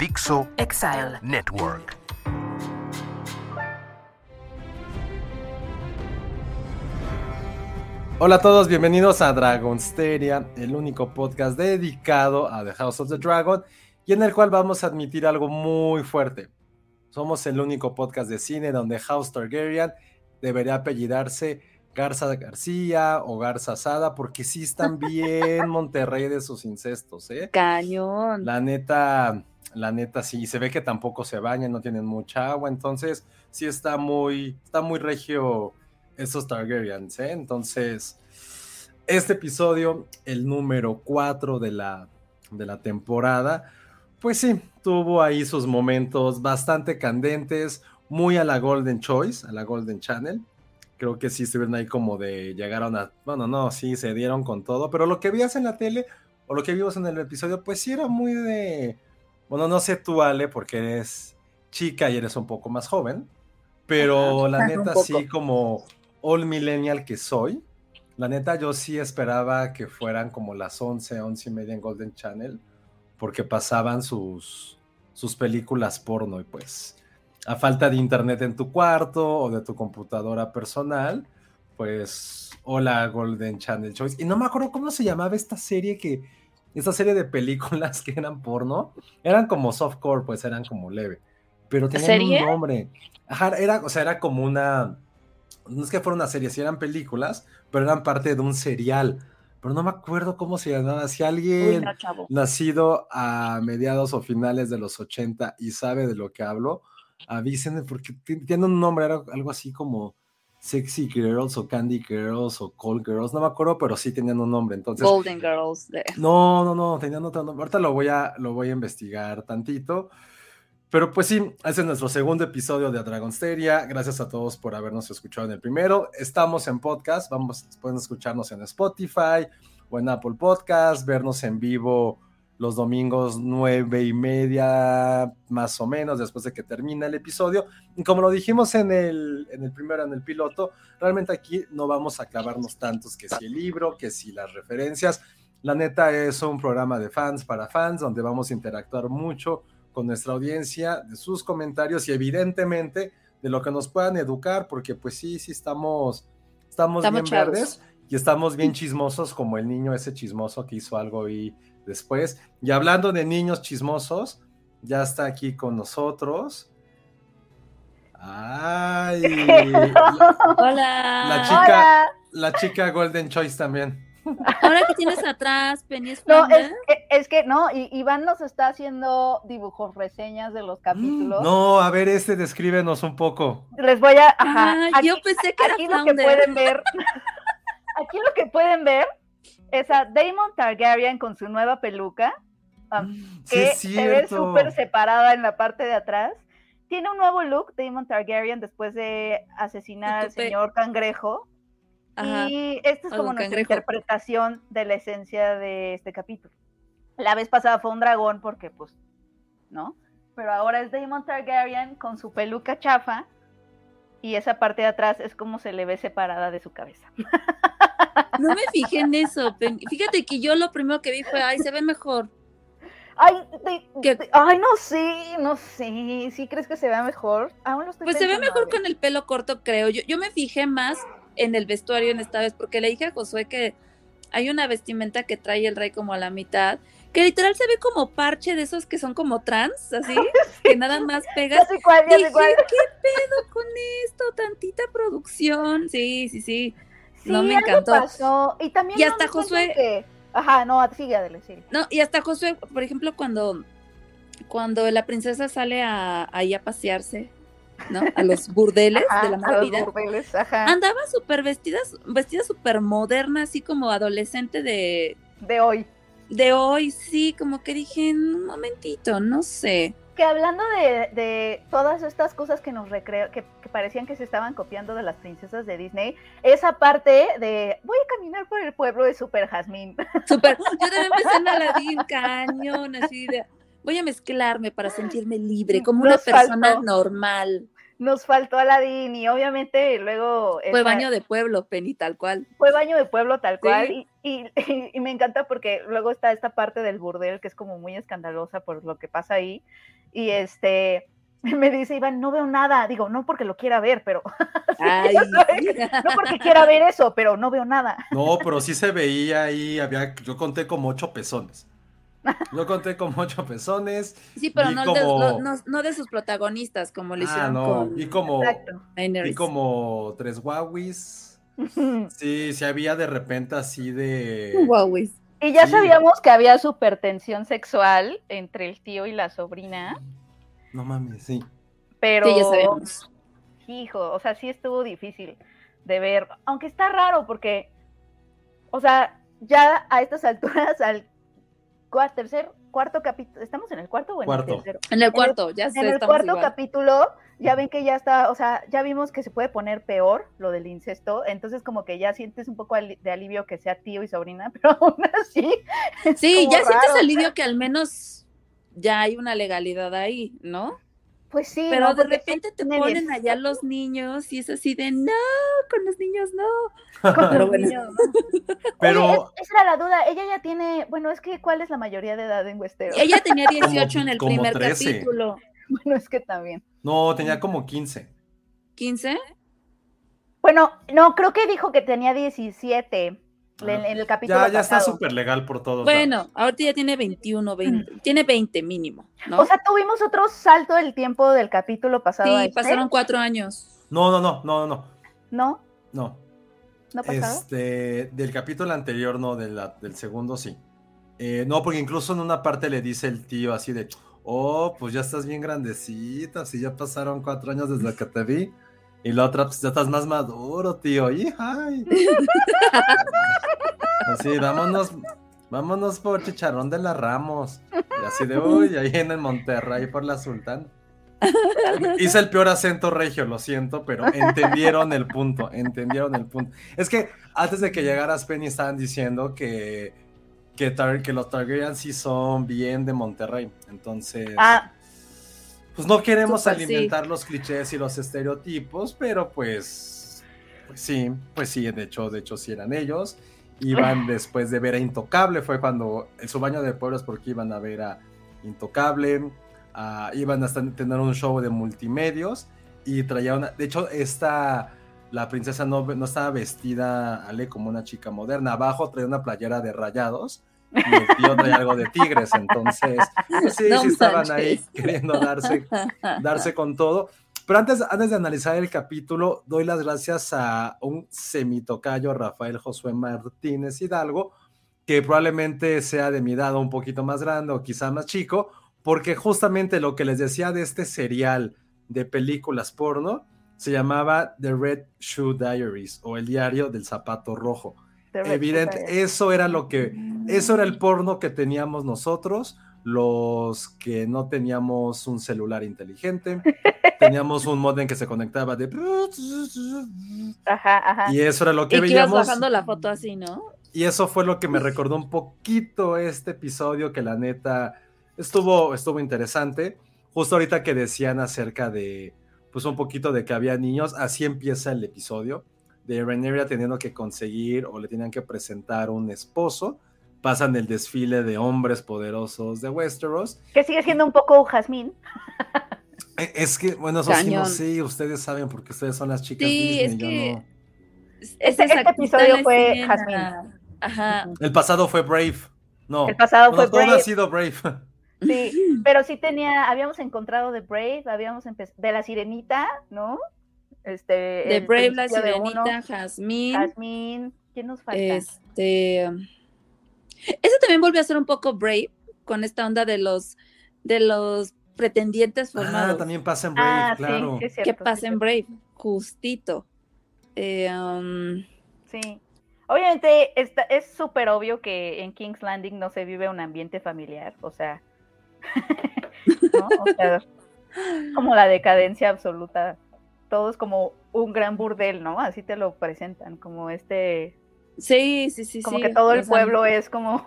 Dixo Exile. Network. Hola a todos, bienvenidos a Dragonsteria, el único podcast dedicado a The House of the Dragon y en el cual vamos a admitir algo muy fuerte. Somos el único podcast de cine donde House Targaryen debería apellidarse Garza García o Garza Sada porque sí están bien Monterrey de sus incestos, ¿eh? Cañón. La neta, la neta sí, se ve que tampoco se bañan, no tienen mucha agua, entonces sí está muy, está muy regio esos Targaryens, ¿eh? Entonces, este episodio, el número 4 de la, de la temporada, pues sí, tuvo ahí sus momentos bastante candentes, muy a la Golden Choice, a la Golden Channel. Creo que sí estuvieron ahí como de llegaron a, bueno, no, sí, se dieron con todo, pero lo que veías en la tele o lo que vimos en el episodio, pues sí era muy de, bueno, no sé tú, Ale, porque eres chica y eres un poco más joven, pero la neta sí como all millennial que soy, la neta yo sí esperaba que fueran como las 11, 11 y media en Golden Channel, porque pasaban sus, sus películas porno y pues a falta de internet en tu cuarto o de tu computadora personal, pues hola Golden Channel Choice. Y no me acuerdo cómo se llamaba esta serie que, esta serie de películas que eran porno, eran como softcore, pues eran como leve, pero tenían ¿Serie? un nombre. Ajá, era, o sea, era como una, no es que fuera una serie, sí eran películas, pero eran parte de un serial. Pero no me acuerdo cómo se llamaba. Si Uy, alguien no, nacido a mediados o finales de los 80 y sabe de lo que hablo, avísenme porque ti- tiene un nombre, era algo así como Sexy Girls o Candy Girls o Cold Girls, no me acuerdo, pero sí tenían un nombre. Entonces, Golden Girls. de- no, no, no, tenían otro nombre. Ahorita lo voy a, lo voy a investigar tantito. Pero pues sí, ese es nuestro segundo episodio de Dragonsteria. Gracias a todos por habernos escuchado en el primero. Estamos en podcast, vamos, pueden escucharnos en Spotify o en Apple Podcast, vernos en vivo los domingos nueve y media, más o menos, después de que termina el episodio. Y como lo dijimos en el, en el primero, en el piloto, realmente aquí no vamos a clavarnos tantos que si el libro, que si las referencias. La neta es un programa de fans para fans, donde vamos a interactuar mucho con nuestra audiencia, de sus comentarios y evidentemente de lo que nos puedan educar, porque pues sí, sí estamos, estamos, Estamos bien chavos. verdes y estamos bien chismosos como el niño ese chismoso que hizo algo y después. Y hablando de niños chismosos, ya está aquí con nosotros. Ay, la, Hola. la chica, la chica Golden Choice también. Ahora que tienes atrás, Penny es No, es que, es que no, y Iván nos está haciendo dibujos, reseñas de los capítulos. No, a ver, este, descríbenos un poco. Les voy a. Ajá, Ah, aquí, yo pensé que era aquí lo que pueden ver. aquí lo que pueden ver es a Damon Targaryen con su nueva peluca, um, Sí, que es se ve súper separada en la parte de atrás. Tiene un nuevo look, Damon Targaryen, después de asesinar al señor cangrejo. Ajá. Y esta es como nuestra Cangrejo. interpretación de la esencia de este capítulo. La vez pasada fue un dragón porque, pues, ¿no? Pero ahora es Daemon Targaryen con su peluca chafa y esa parte de atrás es como se le ve separada de su cabeza. No me fijé en eso. Fíjate que yo lo primero que vi fue, ay, se ve mejor. Ay, ay, no sé, no sé. ¿Sí crees que se vea mejor? Aún lo estoy Pues se ve mejor con el pelo corto, creo. Yo, yo me fijé más en el vestuario en esta vez, porque le dije a Josué que hay una vestimenta que trae el rey como a la mitad, que literal se ve como parche de esos que son como trans, así, que nada más pegas. Dije, cuál. ¿qué pedo con esto? Tantita producción. Sí, sí, sí. No me algo encantó. pasó. Y también Y no hasta Josué- que- Ajá, no, sigue, Adele, sigue. No, y hasta Josué, por ejemplo, cuando, cuando la princesa sale a, ahí a pasearse, ¿no? A los burdeles Ajá, de la a mala los vida. burdeles, ajá, Andaba súper vestida, vestida súper moderna, así como adolescente de, de hoy. de hoy, sí, como que dije, un momentito, no sé. Que hablando de, de todas estas cosas que nos recreo, que, que parecían que se estaban copiando de las princesas de Disney, esa parte de voy a caminar por el pueblo de Super Jazmín. Súper, yo también empecé en Aladdin, cañón, así de, voy a mezclarme para sentirme libre, como una persona faltó. normal. Nos faltó Aladdin y obviamente luego... Fue esa- baño de pueblo, Penny, tal cual. Fue baño de pueblo tal Sí. cual y, y- y me encanta porque luego está esta parte del burdel que es como muy escandalosa por lo que pasa ahí y este me dice Iván no veo nada digo no porque lo quiera ver pero Ay, no porque quiera ver eso pero no veo nada No, pero sí se veía ahí, había, yo conté como ocho pezones. Yo conté como ocho pezones. Sí, pero no, de, como- no- no- no de sus protagonistas, como lo Ah, hicieron no, con vi como, exacto vi como tres guauis. Sí, sí había de repente así de... Huawei. y ya Sí. sabíamos que había supertensión sexual entre el tío y la sobrina No mames, sí. pero Sí, ya sabíamos. hijo, o sea, sí estuvo difícil de ver, aunque está raro porque, o sea, ya a estas alturas, al tercer, cuarto capítulo, ¿estamos en el cuarto o en Cuarto. el tercero? En el cuarto, ya sé, En el cuarto igual. capítulo, ya ven que ya está, o sea, ya vimos que se puede poner peor lo del incesto, entonces como que ya sientes un poco de alivio que sea tío y sobrina, pero aún así. Sí, ya sientes alivio que al menos ya hay una legalidad ahí, ¿no? Pues sí, Pero ¿no? de Porque repente te ponen 17 allá los niños y es así de no, con los niños no. con los niños, ¿no? Pero Oye, es- esa era la duda. Ella ya tiene, bueno, es que ¿cuál es la mayoría de edad en Westeros? Ella tenía 18 en el primer 13. capítulo. Bueno, es que también. no, tenía como 15. ¿15? Bueno, no, creo que dijo que tenía 17 en, Ah, en el capítulo Ya, ya está súper legal por todos. lados. Bueno, ahorita ya tiene 21, 20. Tiene 20 mínimo, ¿no? O sea, tuvimos otro salto del tiempo del capítulo pasado. a sí, este, pasaron cuatro años. No, no, no, no, no, ¿No? no. ¿No pasado? Este, del capítulo anterior, no, de la- del segundo sí. Eh, no, porque incluso en una parte le dice el tío así de, oh, pues ya estás bien grandecita, si ya pasaron cuatro años desde que te vi. Y la otra, pues ya estás más maduro, tío. Y, ay. Así, vámonos, vámonos por Chicharrón de la Ramos. Y así de, uy, ahí en el Monterrey por la Sultán. Hice el peor acento regio, lo siento, pero entendieron el punto, entendieron el punto. Es que antes de que llegaras, Penny, estaban diciendo que, que, que los Targaryen sí son bien de Monterrey. Entonces, Ah, pues no queremos sí. alimentar los clichés y los estereotipos, pero pues, pues sí, pues sí, de hecho, de hecho sí eran ellos. Iban después de ver a Intocable, fue cuando en su baño de pueblos porque iban a ver a Intocable, ah, iban a tener un show de multimedios y traía una, de hecho esta, la princesa no, no estaba vestida, Ale, como una chica moderna, abajo traía una playera de rayados y tío traía algo de tigres, entonces, pues sí, No sí estaban ahí queriendo darse darse con todo. Pero antes, antes de analizar el capítulo, doy las gracias a un semitocayo, Rafael Josué Martínez Hidalgo, que probablemente sea de mi edad un poquito más grande o quizá más chico, porque justamente lo que les decía de este serial de películas porno se llamaba The Red Shoe Diaries o el diario del zapato rojo. Evidente, eso era lo que, eso era el porno que teníamos nosotros, los que no teníamos un celular inteligente, teníamos un modem que se conectaba de Ajá, ajá. y eso era lo que Y que ibas veíamos bajando la foto así, ¿no? y eso fue lo que me recordó un poquito este episodio que la neta estuvo estuvo interesante. Justo ahorita que decían acerca de pues un poquito de que había niños, así empieza el episodio de Rhaenyra teniendo que conseguir o le tenían que presentar un esposo. Pasan el desfile de hombres poderosos de Westeros. Que sigue siendo un poco Jazmín. Eh, Es que, bueno, eso sí, no Cañón. sé, ustedes saben porque ustedes son las chicas Sí, Disney, es yo no. Es Este- este episodio fue escena. Ajá. El pasado fue Brave. No. El pasado no, fue todo ha Brave. sido Brave. Sí, pero sí tenía, habíamos encontrado de Brave, habíamos empezado, de la Sirenita, ¿no? Este, De Brave, la Sirenita, Jasmine. Jasmine, ¿quién nos falta? Este. Ese también volvió a ser un poco Brave con esta onda de los de los pretendientes Ah, formados. también pasa en Brave, ah, claro. sí, que pasa sí, en Brave, justito. Eh, um, Sí. Obviamente está, es súper obvio que en King's Landing no se vive un ambiente familiar, o sea, ¿no? O sea, como la decadencia absoluta. Todo es como un gran burdel, ¿no? Así te lo presentan, como este, sí, sí, sí, como sí. que todo el pueblo es como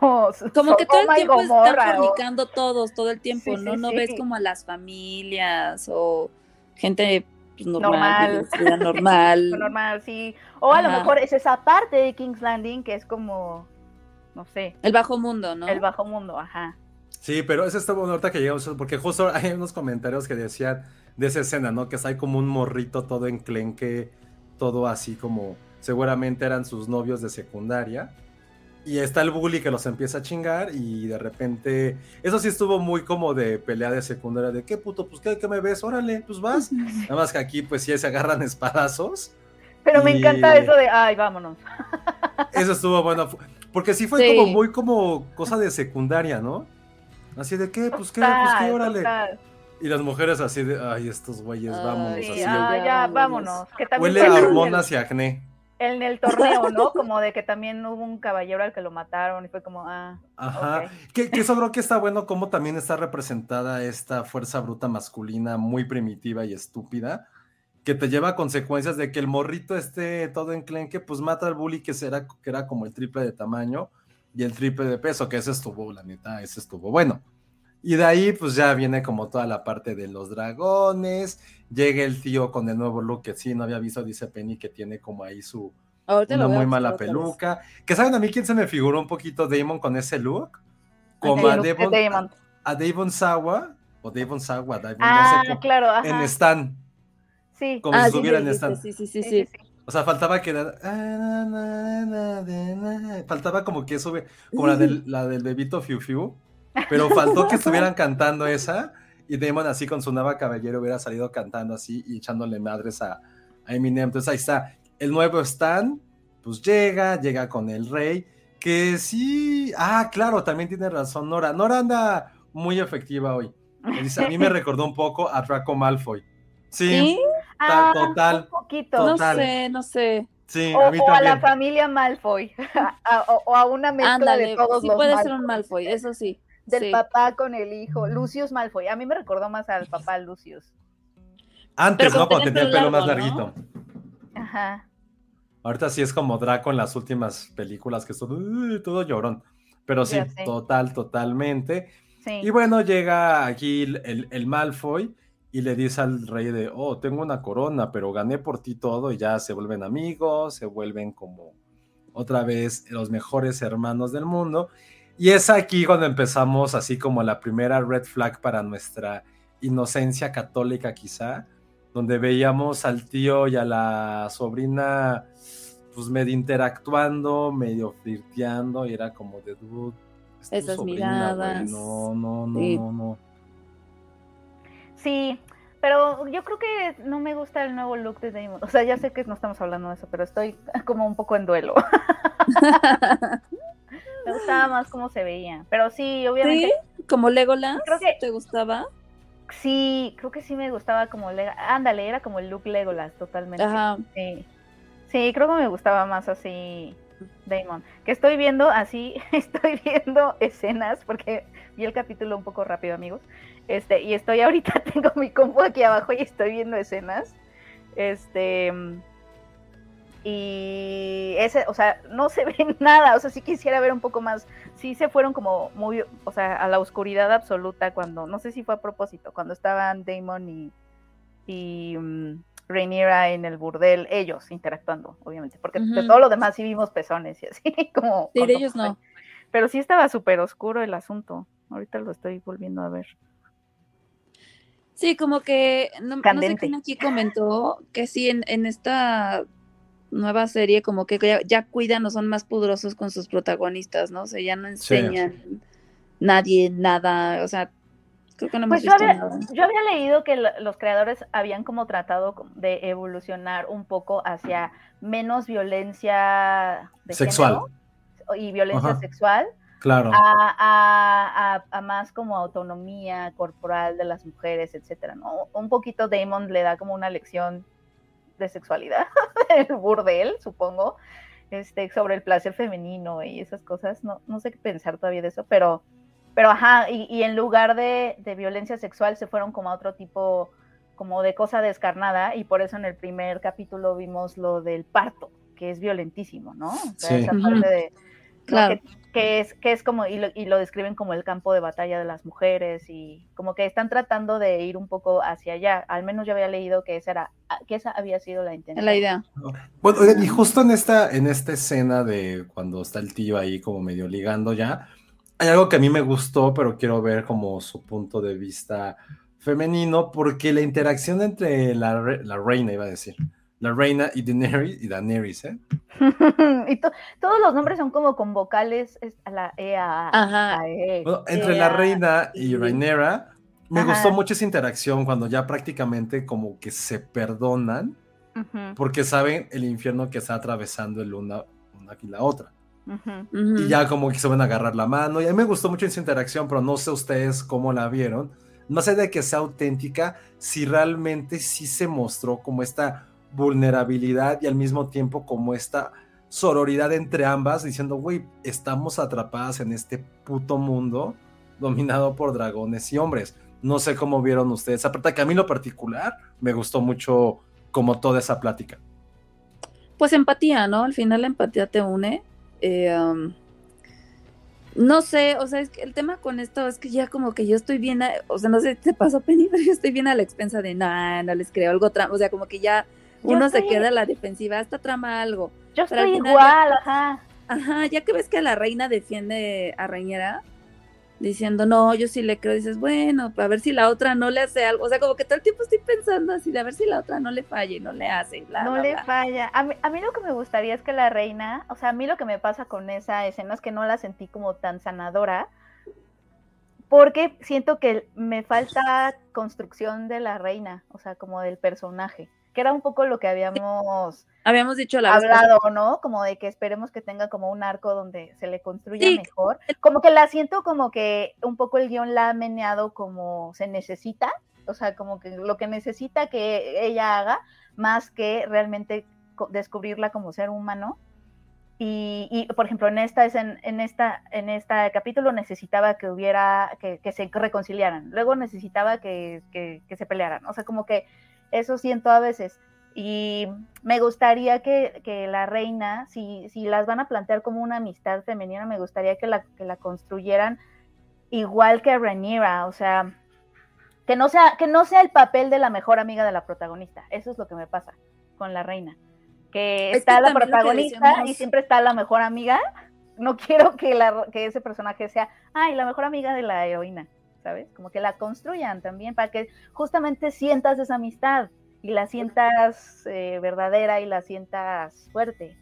Como que todo el tiempo están Gomorra, o- fornicando todos, todo el tiempo, Sí, ¿no? sí, no sí. ves como a las familias o gente pues, normal, Normal. normal. normal, sí. O a lo mejor es esa parte de King's Landing que es como, no sé, El bajo mundo, ¿no? el bajo mundo, ajá. Sí, pero eso está bueno ahorita que llegamos, porque justo hay unos comentarios que decían de esa escena, ¿no? Que ahí como un morrito todo enclenque, todo así como seguramente eran sus novios de secundaria. Y está el bully que los empieza a chingar y de repente, eso sí estuvo muy como de pelea de secundaria, de qué puto, pues qué, qué me ves, órale, pues vas. Nada más que aquí pues sí se agarran espadazos. Pero me encanta eso de, ay, vámonos. Eso estuvo bueno, porque sí fue Sí. como muy como cosa de secundaria, ¿no? Así de qué, pues qué, pues qué, órale. total. Y las mujeres así de, ay, estos güeyes, vámonos. Sí, así, ya, ya, vámonos. vámonos. Que también Huele a el- hormonas y acné. En el torneo, ¿no? Como de que también hubo un caballero al que lo mataron y fue como, ah, Ajá. ok. Que, que eso creo que está bueno como también está representada esta fuerza bruta masculina muy primitiva y estúpida, que te lleva a consecuencias de que el morrito esté todo enclenque, pues mata al bully que, será, que era como el triple de tamaño y el triple de peso, que ese estuvo, la neta, ese estuvo bueno. Y de ahí pues ya viene como toda la parte de los dragones, llega el tío con el nuevo look que sí, no había visto, dice Penny, que tiene como ahí su, Ahorita una a muy mala peluca. Que saben a mí quién se me figuró un poquito Damon con ese look. Ah, Como a Devon, Damon. a Davon Sawa, o Davon Sawa, Davon, Ah, no sé cómo, claro, ajá. en Stan, Sí. como Ah, si estuviera sí, en Stan. sí, sí, sí, sí. O sea, faltaba que era- faltaba como que sube, como la del, la del bebito Fiu Fiu, pero faltó que estuvieran cantando esa y Damon así con su nueva caballero hubiera salido cantando así y echándole madres a, a Eminem. Entonces ahí está, el nuevo Stan, pues llega, llega con el rey, que sí, ah, claro, también tiene razón Nora. Nora anda muy efectiva hoy. Dice, a mí me recordó un poco a Draco Malfoy. Sí, ¿Sí? Ah, total, un poquito. No sé, no sé. sí, O, a mí o a la familia Malfoy. A- o, o a una mezcla Ándale, de todos sí los puede Malfoy. ser un Malfoy, eso sí. Del sí. papá con el hijo. Lucius Malfoy. A mí me recordó más al papá Lucius. Antes, Pero ¿no? Cuando tenía el pelo más largo, larguito. Ajá. Ahorita sí es como Draco en las últimas películas, que es todo, "Uy", todo llorón. Pero sí, total, totalmente. Sí. Y bueno, llega aquí el, el- el Malfoy y le dice al rey de, oh, tengo una corona, pero gané por ti todo y ya se vuelven amigos, se vuelven como otra vez los mejores hermanos del mundo. Y es aquí cuando empezamos así como la primera red flag para nuestra inocencia católica quizá, donde veíamos al tío y a la sobrina pues medio interactuando, medio flirteando y era como de dude. es Esas sobrina, miradas. No, no, no, Sí. no, no. Sí, pero yo creo que no me gusta el nuevo look de Damon. O sea, ya sé que no estamos hablando de eso, pero estoy como un poco en duelo. gustaba más cómo se veía. Pero sí, obviamente. ¿Sí? ¿Como Legolas? Creo que- ¿Te gustaba? Sí, creo que sí me gustaba como Lega- Ándale, era como el look Legolas totalmente. Ajá. Sí. Sí, creo que me gustaba más así Damon. Que estoy viendo así, estoy viendo escenas, porque vi el capítulo un poco rápido, amigos. Este, y estoy ahorita, tengo mi compu aquí abajo y estoy viendo escenas. Este. Y ese, o sea, no se ve nada. O sea, sí quisiera ver un poco más. Sí se fueron como muy, o sea, a la oscuridad absoluta cuando, no sé si fue a propósito, cuando estaban Damon y, y Rhaenyra en el burdel, ellos interactuando, obviamente, porque de todo lo demás sí vimos pezones y así, como... Sí, de ellos no. Pero sí estaba súper oscuro el asunto. Ahorita lo estoy volviendo a ver. Sí, como que no, no sé quién aquí comentó que sí, en, en esta nueva serie como que ya, ya cuidan o son más poderosos con sus protagonistas, ¿no? O sea, ya no enseñan nadie nada, o sea, creo que no hemos Pues yo visto había, nada. yo había leído que lo- los creadores habían como tratado de evolucionar un poco hacia menos violencia de Sexual. género y violencia Ajá. sexual Claro. a, a- a- a más como autonomía corporal de las mujeres, etcétera, ¿no? Un poquito Damon le da como una lección de sexualidad, el burdel, supongo, este, sobre el placer femenino y esas cosas, no, no sé qué pensar todavía de eso, pero, pero ajá, y, y en lugar de, de violencia sexual se fueron como a otro tipo, como de cosa descarnada, y por eso en el primer capítulo vimos lo del parto, que es violentísimo, ¿no? O sea, Sí. esa parte de... Claro. Que, que es, que es como, y lo, y lo describen como el campo de batalla de las mujeres, y como que están tratando de ir un poco hacia allá. Al menos yo había leído que esa era, que esa había sido la intención. La idea. Bueno, oigan, y justo en esta, en esta escena de cuando está el tío ahí como medio ligando ya, hay algo que a mí me gustó, pero quiero ver como su punto de vista femenino, porque la interacción entre la, re- la reina, iba a decir, la reina y Daenerys, y Daenerys, ¿eh? y to- todos los nombres son como con vocales, es a la E, a, Ajá. a E, Bueno, E, entre la reina y y- Rhaenyra, me Ajá. gustó mucho esa interacción cuando ya prácticamente como que se perdonan, porque saben el infierno que está atravesando el una, una y la otra. Y ya como que se van a agarrar la mano. Y a mí me gustó mucho esa interacción, pero no sé ustedes cómo la vieron. Más allá de que sea auténtica, si realmente sí se mostró como esta vulnerabilidad y al mismo tiempo como esta sororidad entre ambas, diciendo, güey, estamos atrapadas en este puto mundo dominado por dragones y hombres. No sé cómo vieron ustedes. Aparte que a mí lo particular me gustó mucho como toda esa plática. Pues empatía, ¿no? Al final la empatía te une. Eh, um, no sé, o sea, es que el tema con esto es que ya como que yo estoy bien, o sea, no sé te pasó Penny, pero yo estoy bien a la expensa de, nah, no les creo algo o sea, como que ya Uno se queda a la defensiva, esta trama algo. Yo Pero estoy final igual, ajá. Ajá, ya que ves que la reina defiende a Reñera, diciendo, no, yo sí le creo, dices, bueno, a ver si la otra no le hace algo, o sea, como que todo el tiempo estoy pensando así, de a ver si la otra no le falle, no le hace, y bla, No bla, le bla. falla. A mí, a mí lo que me gustaría es que la reina, o sea, a mí lo que me pasa con esa escena es que no la sentí como tan sanadora, porque siento que me falta construcción de la reina, o sea, como del personaje, que era un poco lo que habíamos Habíamos dicho la vez hablado, ¿no? Como de que esperemos que tenga como un arco donde se le construya Sí. mejor. Como que la siento como que un poco el guion la ha meneado como se necesita, o sea, como que lo que necesita que ella haga, más que realmente descubrirla como ser humano. Y, y, por ejemplo, en esta, es en, en esta, en este capítulo necesitaba que hubiera, que, que se reconciliaran. Luego necesitaba que, que, que se pelearan. O sea, como que eso siento a veces. Y me gustaría que, que la reina, si, si las van a plantear como una amistad femenina, me gustaría que la, que la construyeran igual que Rhaenyra, o sea, que no sea, que no sea el papel de la mejor amiga de la protagonista. Eso es lo que me pasa con la reina. Que Es que está la protagonista y siempre está la mejor amiga. No quiero que, la, que ese personaje sea, ay, la mejor amiga de la heroína, ¿sabes? Como que la construyan también para que justamente sientas esa amistad y la sientas eh, verdadera y la sientas fuerte.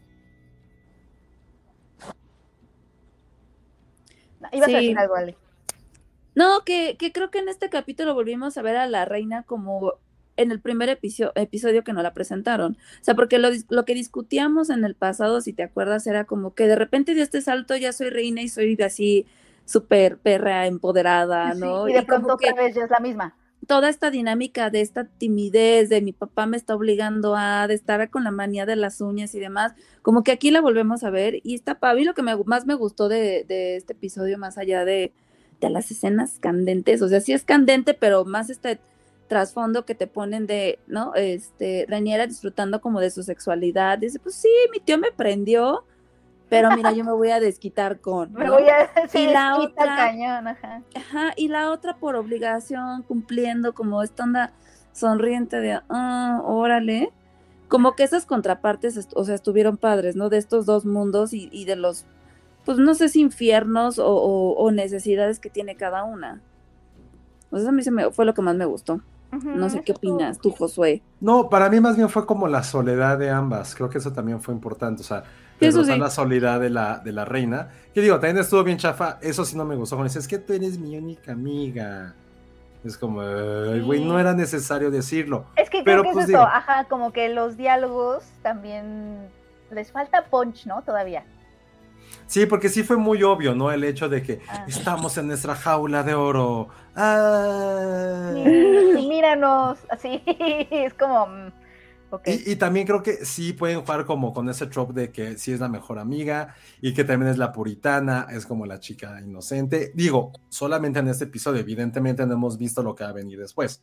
Ibas Sí. a decir algo, Ale. No, que, que creo que en este capítulo volvimos a ver a la reina como en el primer episodio, episodio que nos la presentaron. O sea, porque lo, lo que discutíamos en el pasado, si te acuerdas, era como que de repente dio este salto, ya soy reina y soy así súper perra, empoderada, Sí, ¿no? y de pronto otra vez ya es la misma. toda esta dinámica de esta timidez, de mi papá me está obligando a, de estar con la manía de las uñas y demás, como que aquí la volvemos a ver y está, para mí lo que me, más me gustó de, de este episodio, más allá de, de las escenas candentes, o sea, sí es candente, pero más este trasfondo que te ponen de, ¿no? Este, Raniera disfrutando como de su sexualidad, dice, pues sí, mi tío me prendió, pero mira, yo me voy a desquitar con, Me voy a Y la otra- cañón, ajá. Ajá, y la otra por obligación, cumpliendo como esta onda sonriente de, ah, órale. Como que esas contrapartes, est- o sea, estuvieron padres, ¿no? De estos dos mundos y, y de los, pues no sé si infiernos o, o- o necesidades que tiene cada una. O sea, a mí se me, fue lo que más me gustó. No sé qué opinas tú, Josué. No, para mí más bien fue como la soledad de ambas. Creo que eso también fue importante. O sea, Eso sí. la soledad de la, de la reina. Que digo, también estuvo bien chafa. Eso sí no me gustó. Cuando dice, es que tú eres mi única amiga. Es como, "Ay, güey, Sí. no era necesario decirlo. Es que Pero, creo que pues, es eso, digo- ajá, como que los diálogos también les falta punch, ¿no? Todavía. Sí, porque sí fue muy obvio, ¿no? El hecho de que Ah. estamos en nuestra jaula de oro. Ah. Sí, míranos, así, es como, mm, ok. Y, y también creo que sí pueden jugar como con ese trope de que sí es la mejor amiga y que también es la puritana, es como la chica inocente. Digo, solamente en este episodio, evidentemente no hemos visto lo que va a venir después.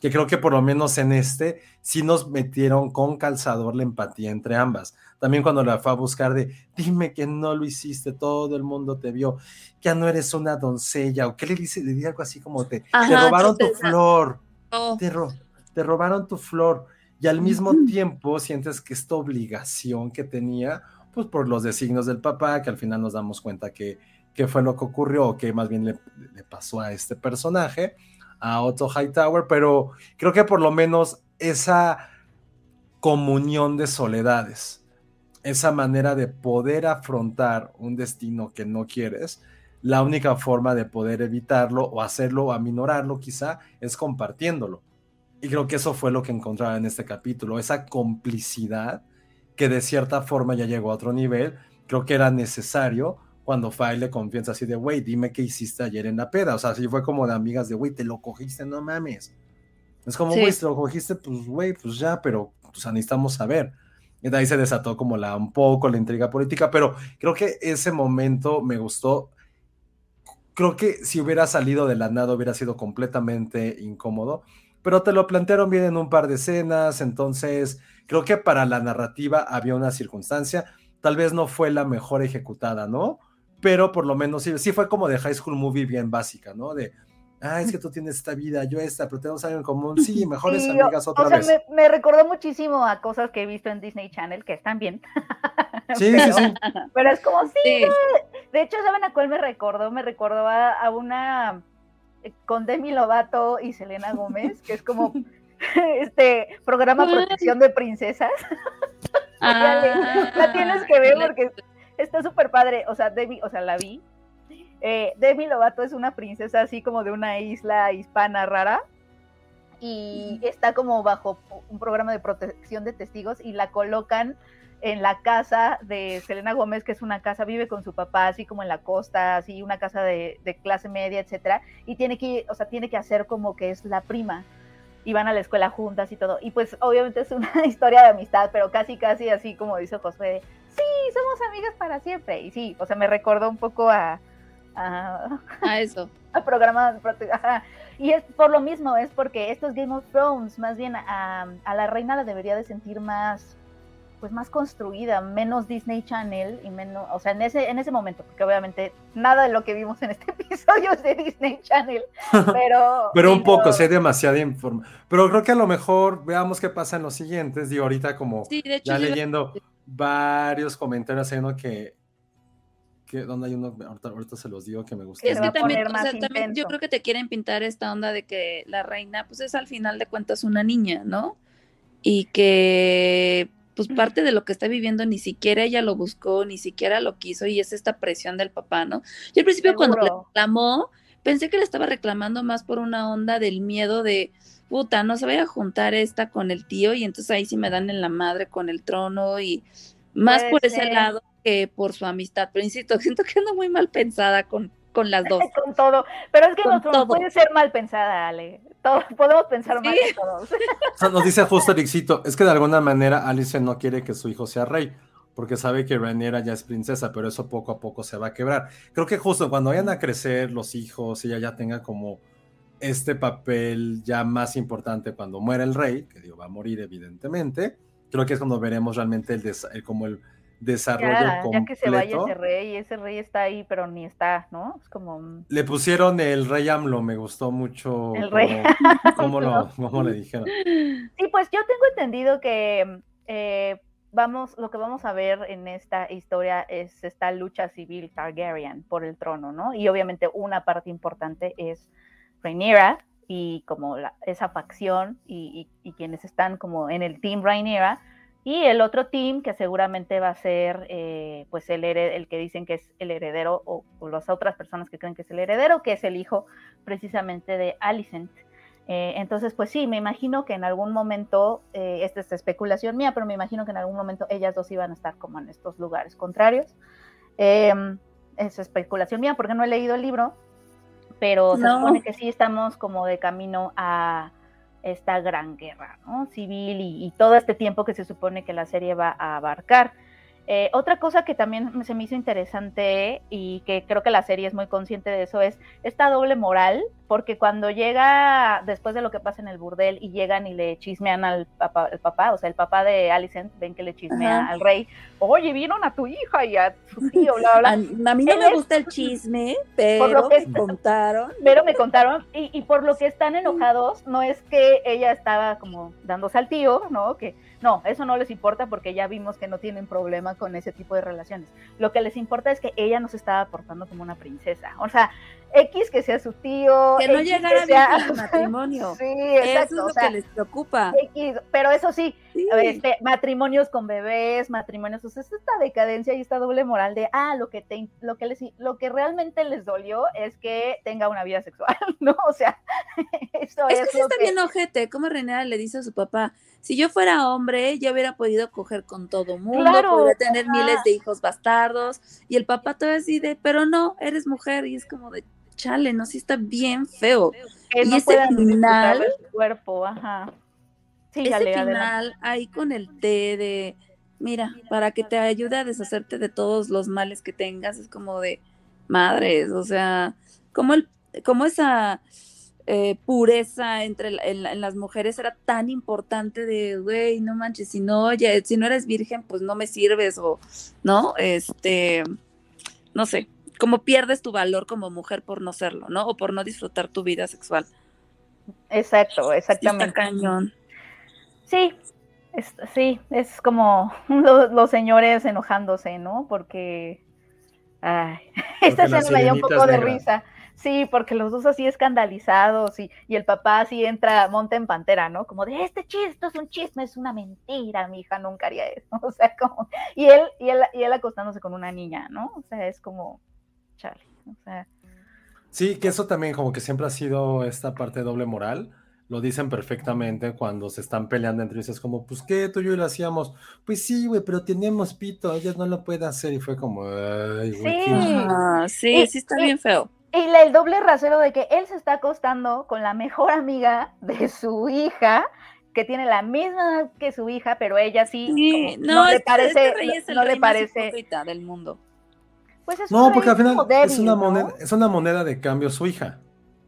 Que creo que por lo menos en este sí nos metieron con calzador la empatía entre ambas. También cuando la fue a buscar de, dime que no lo hiciste, todo el mundo te vio, ya no eres una doncella, o qué le dice, le dice algo así como te, te Ajá, robaron tu flor Oh, te, ro- te robaron tu flor y al mismo tiempo sientes que esta obligación que tenía, pues por los designios del papá, que al final nos damos cuenta que, que fue lo que ocurrió, o que más bien le, le pasó a este personaje, a Otto Hightower, pero creo que por lo menos esa comunión de soledades, esa manera de poder afrontar un destino que no quieres, la única forma de poder evitarlo o hacerlo o aminorarlo quizá es compartiéndolo. Y creo que eso fue lo que encontraba en este capítulo, esa complicidad que de cierta forma ya llegó a otro nivel, creo que era necesario cuando Fay le confianza así de, güey, dime qué hiciste ayer en la peda. O sea, así fue como de amigas de, güey, te lo cogiste, no mames. Es como, Sí. güey, te lo cogiste, pues, güey, pues ya, pero, o sea, necesitamos saber. Y de ahí se desató como la, un poco la intriga política, pero creo que ese momento me gustó. Creo que si hubiera salido de la nada hubiera sido completamente incómodo, pero te lo plantearon bien en un par de escenas, entonces creo que para la narrativa había una circunstancia, tal vez no fue la mejor ejecutada, ¿no? Pero por lo menos sí, sí fue como de High School Movie bien básica, ¿no? De, ah, es que tú tienes esta vida, yo esta, pero tenemos algo en común, sí, mejores Sí, amigas otra o sea, vez. me, me recordó muchísimo a cosas que he visto en Disney Channel, que están bien. Sí, sí, pero, sí. pero es como, sí, sí. De hecho, ¿saben a cuál me recordó? Me recordó a, a una con Demi Lovato y Selena Gómez, que es como este programa Protección de Princesas. Ah, la tienes que ver porque está súper padre. O sea, Demi, o sea, la vi. Eh, Demi Lovato es una princesa así como de una isla hispana rara y está como bajo un programa de protección de testigos y la colocan en la casa de Selena Gómez, que es una casa, vive con su papá, así como en la costa, así una casa de, de clase media, etcétera, y tiene que, o sea, tiene que hacer como que es la prima, y van a la escuela juntas y todo, y pues obviamente es una historia de amistad, pero casi, casi así como dice Josué, sí, somos amigas para siempre, y sí, o sea, me recordó un poco a, a, A eso. a programas y es por lo mismo, es porque estos Game of Thrones, más bien a, a la reina la debería de sentir más pues más construida, menos Disney Channel y menos, o sea, en ese, en ese momento, porque obviamente nada de lo que vimos en este episodio es de Disney Channel, pero... Pero un poco, sí hay demasiada información. Pero creo que a lo mejor veamos qué pasa en los siguientes. Digo, ahorita como Sí, de hecho, ya leyendo varios comentarios, hay uno que, que donde hay uno, ahorita, ahorita se los digo que me gusta. Es que también, o sea, también yo creo que te quieren pintar esta onda de que la reina, pues es al final de cuentas una niña, ¿no? Y que, pues parte de lo que está viviendo ni siquiera ella lo buscó, ni siquiera lo quiso, y es esta presión del papá, ¿no? Yo al principio cuando reclamó, pensé que le estaba reclamando más por una onda del miedo de, puta, no se vaya a juntar esta con el tío, y entonces ahí sí me dan en la madre con el trono, y más Puede por ese lado que por su amistad. Pero insisto, siento que ando muy mal pensada con, con las dos. Con todo, pero es que Con todo. puede ser mal pensada, Ale. Todo, podemos pensar mal de todos. O sea, nos dice justo Ericito, es que de alguna manera Alice no quiere que su hijo sea rey, porque sabe que Rhaenyra ya es princesa, pero eso poco a poco se va a quebrar. Creo que justo cuando vayan a crecer los hijos, ella ya tenga como este papel ya más importante cuando muera el rey, que digo, va a morir evidentemente, creo que es cuando veremos realmente el, el- como el desarrollo Ya, completo. ya que se vaya ese rey, ese rey está ahí, pero ni está, ¿no? Es como... Le pusieron el rey AMLO, me gustó mucho El rey. cómo, lo, cómo le dijeron. Sí, pues yo tengo entendido que eh, vamos, lo que vamos a ver en esta historia es esta lucha civil Targaryen por el trono, ¿no? Y obviamente una parte importante es Rhaenyra y como esa facción y, quienes están como en el Team Rhaenyra y el otro team que seguramente va a ser eh, pues el, el que dicen que es el heredero o, las otras personas que creen que es el heredero, que es el hijo precisamente de Alicent. Eh, entonces, pues sí, me imagino que en algún momento, eh, esta es especulación mía, pero me imagino que en algún momento ellas dos iban a estar como en estos lugares contrarios. Em, es especulación mía porque no he leído el libro, pero se supone que sí estamos como de camino a esta gran guerra civil y, todo este tiempo que se supone que la serie va a abarcar. Eh, otra cosa que también se me hizo interesante y que creo que la serie es muy consciente de eso es esta doble moral porque cuando llega, después de lo que pasa en el burdel, y llegan y le chismean al papá, el papá o sea, el papá de Alicent, ven que le chismea al rey, oye, vieron a tu hija y a su tío, bla, bla. A, mí no me gusta el chisme, pero me contaron. Pero me contaron, y, y, por lo que están enojados, no es que ella estaba como dándose al tío, ¿no? Que no, eso no les importa porque ya vimos que no tienen problema con ese tipo de relaciones. Lo que les importa es que ella no se estaba portando como una princesa. O sea, X que sea su tío. Que no llegara a matrimonio. sí, exacto. Eso es lo que les preocupa. X, pero eso sí, Este, matrimonios con bebés, matrimonios, o sea, es esta decadencia y esta doble moral de, ah, lo que, te, lo, que les, lo que realmente les dolió es que tenga una vida sexual, ¿no? O sea, eso es. Es que sí está bien ojete, como René le dice a su papá, si yo fuera hombre, yo hubiera podido coger con todo mundo, claro, tener miles de hijos bastardos, y el papá todo así de, pero no, eres mujer, y es como de, chale, no, sí está bien feo. y ese final, el cuerpo, ajá. Sí, ese final ahí con el té de, mira, para que te ayude a deshacerte de todos los males que tengas, es como de madres, o sea, como el, como esa eh, pureza entre en, las mujeres era tan importante de, güey, no manches, si no, ya, si no eres virgen, pues no me sirves, o, ¿no? Este, no sé, como pierdes tu valor como mujer por no serlo, ¿no? O por no disfrutar tu vida sexual. Exacto, exactamente. cañón. Sí, es, sí, es como los, señores enojándose, ¿no? Porque, ay, esta escena me dio un poco de risa. Sí, porque los dos así escandalizados y, y, el papá así entra, monta en pantera, ¿no? Como de este chiste, esto es un chisme, es una mentira, mi hija nunca haría eso. O sea, como, y él, y él, y él acostándose con una niña, ¿no? O sea, es como, Sí, que eso también como que siempre ha sido esta parte de doble moral. Lo dicen perfectamente cuando se están peleando entre ellos. Es como, pues, ¿qué? Tú y yo lo hacíamos. Pues sí, güey, pero tenemos pito. Ellos no lo pueden hacer. Y fue como, ay, güey. Sí, sí, sí está bien feo. Y el doble rasero de que él se está acostando con la mejor amiga de su hija, que tiene la misma que su hija, pero ella sí, no, le parece, no, le parece del mundo. Pues no, porque al final es una, moneda, es una moneda de cambio su hija.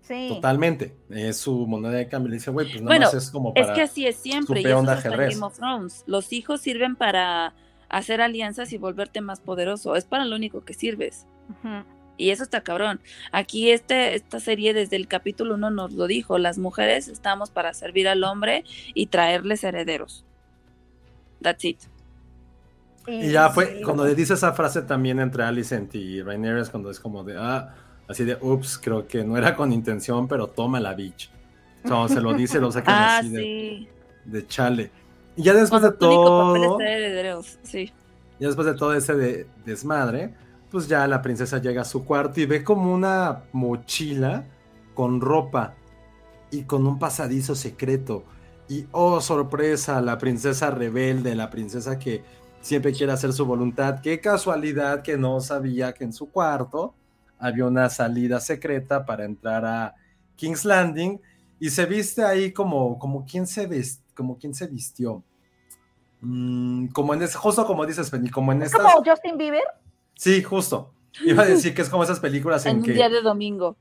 Sí. Totalmente. Es su moneda de cambio. Le dice, güey, pues nada más es como para. Es que así es siempre. Y eso es Game of Thrones. Los hijos sirven para hacer alianzas y volverte más poderoso. Es para lo único que sirves. Y eso está cabrón. Aquí este, esta serie desde el capítulo 1 nos lo dijo. Las mujeres estamos para servir al hombre y traerles herederos. That's it. Y ya fue, cuando le dice esa frase también entre Alicent y es cuando es como de, ah, así de, ups, creo que no era con intención, pero toma la bitch. O sea, se lo dice, lo sacan ah, así de, de, chale. Y ya después de todo... Sí. Ya después de todo ese desmadre, pues ya la princesa llega a su cuarto y ve como una mochila con ropa y con un pasadizo secreto. Y oh, sorpresa, la princesa rebelde, la princesa que siempre quiere hacer su voluntad. Qué casualidad que no sabía que en su cuarto había una salida secreta para entrar a King's Landing y se viste ahí como, como quien se como quien se vistió. Mm, como en ese, justo como dices, Penny, como en estas... ¿Como Justin Bieber? Sí, justo. Iba a decir que es como esas películas en, en que... un día de domingo.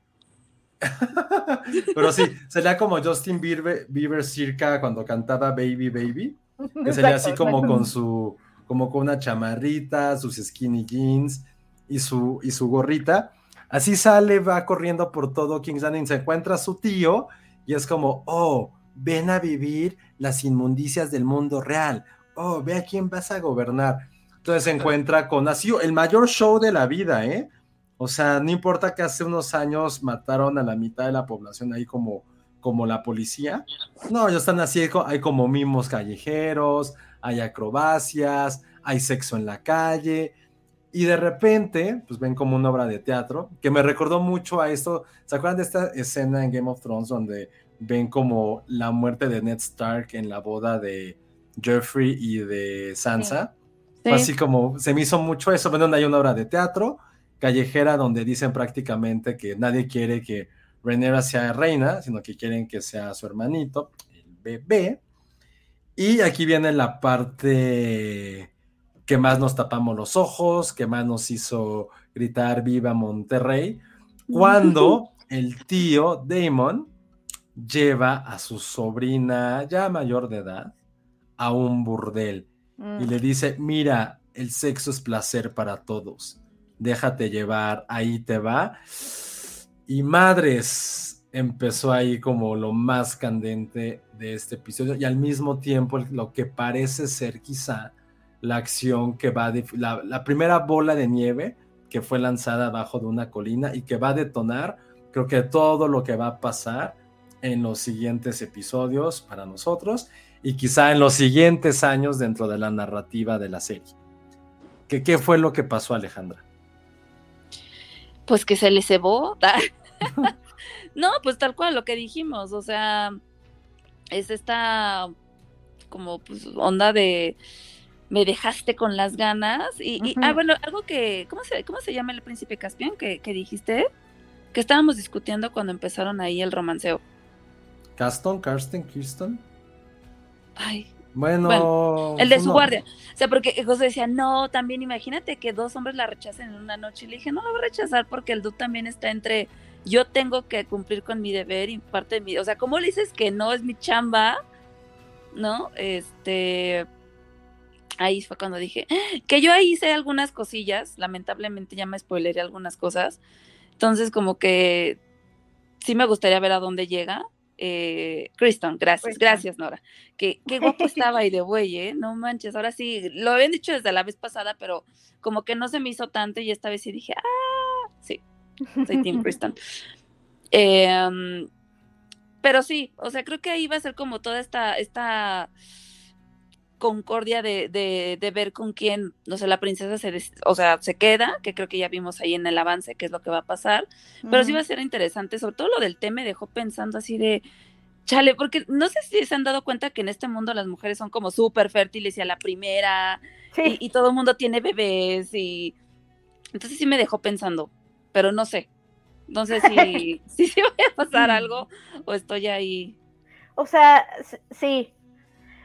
Pero sí, sería como Justin Bieber, Bieber circa cuando cantaba Baby Baby, que sería así como con su como con una chamarrita, sus skinny jeans y su, y su gorrita. Así sale, va corriendo por todo King's Landing, se encuentra a su tío y es como, oh, ven a vivir las inmundicias del mundo real. Oh, ve a quién vas a gobernar. Entonces se encuentra con así el mayor show de la vida, ¿eh? O sea, no importa que hace unos años mataron a la mitad de la población ahí como, como la policía. No, ellos están así, hay como mimos callejeros, hay acrobacias, hay sexo en la calle. Y de repente, pues ven como una obra de teatro, que me recordó mucho a esto. ¿Se acuerdan de esta escena en Game of Thrones donde ven como la muerte de Ned Stark en la boda de Jeffrey y de Sansa? Así como se me hizo mucho eso, ven donde hay una obra de teatro callejera donde dicen prácticamente que nadie quiere que Rhaenyra sea reina, sino que quieren que sea su hermanito, el bebé. Y aquí viene la parte que más nos tapamos los ojos, que más nos hizo gritar viva Monterrey, cuando el tío Damon lleva a su sobrina ya mayor de edad a un burdel y mm. le dice, mira, el sexo es placer para todos, déjate llevar, ahí te va. Y madres, empezó ahí como lo más candente de este episodio y al mismo tiempo lo que parece ser quizá la acción que va, de, la, primera bola de nieve que fue lanzada abajo de una colina y que va a detonar, creo que todo lo que va a pasar en los siguientes episodios para nosotros y quizá en los siguientes años dentro de la narrativa de la serie. ¿Qué, qué fue lo que pasó, Alejandra? Pues que se le cebó. no, pues tal cual lo que dijimos, o sea, es esta como pues onda de me dejaste con las ganas. Y, ah, bueno, algo que, ¿cómo se, cómo se llama el príncipe Caspian que, que dijiste? Que estábamos discutiendo cuando empezaron ahí el romanceo. ¿Caston? ¿Karsten? ¿Kirsten? Ay. Bueno, el de su guardia. O sea, porque José decía, no, también imagínate que dos hombres la rechacen en una noche. Y le dije, no la voy a rechazar porque el dude también está entre yo tengo que cumplir con mi deber y parte de mi. O sea, ¿cómo le dices que no es mi chamba? ¿No? Este ahí fue cuando dije que yo ahí hice algunas cosillas, lamentablemente ya me spoileré algunas cosas, entonces como que sí me gustaría ver a dónde llega. Eh, Kristen, gracias, gracias Nora. Que, qué guapo estaba ahí de güey, ¿eh? No manches, ahora sí, lo habían dicho desde la vez pasada, pero como que no se me hizo tanto y esta vez sí dije, ah, soy Tim. Em, pero sí, o sea, creo que ahí va a ser como toda esta, esta concordia de, de, ver con quién, no sé, la princesa se, o sea, se queda, que creo que ya vimos ahí en el avance qué es lo que va a pasar, pero sí va a ser interesante, sobre todo lo del té me dejó pensando así de, chale, porque no sé si se han dado cuenta que en este mundo las mujeres son como súper fértiles y a la primera, y, todo el mundo tiene bebés, y entonces sí me dejó pensando, pero no sé, entonces si, si, si voy a pasar algo o estoy ahí. O sea, sí,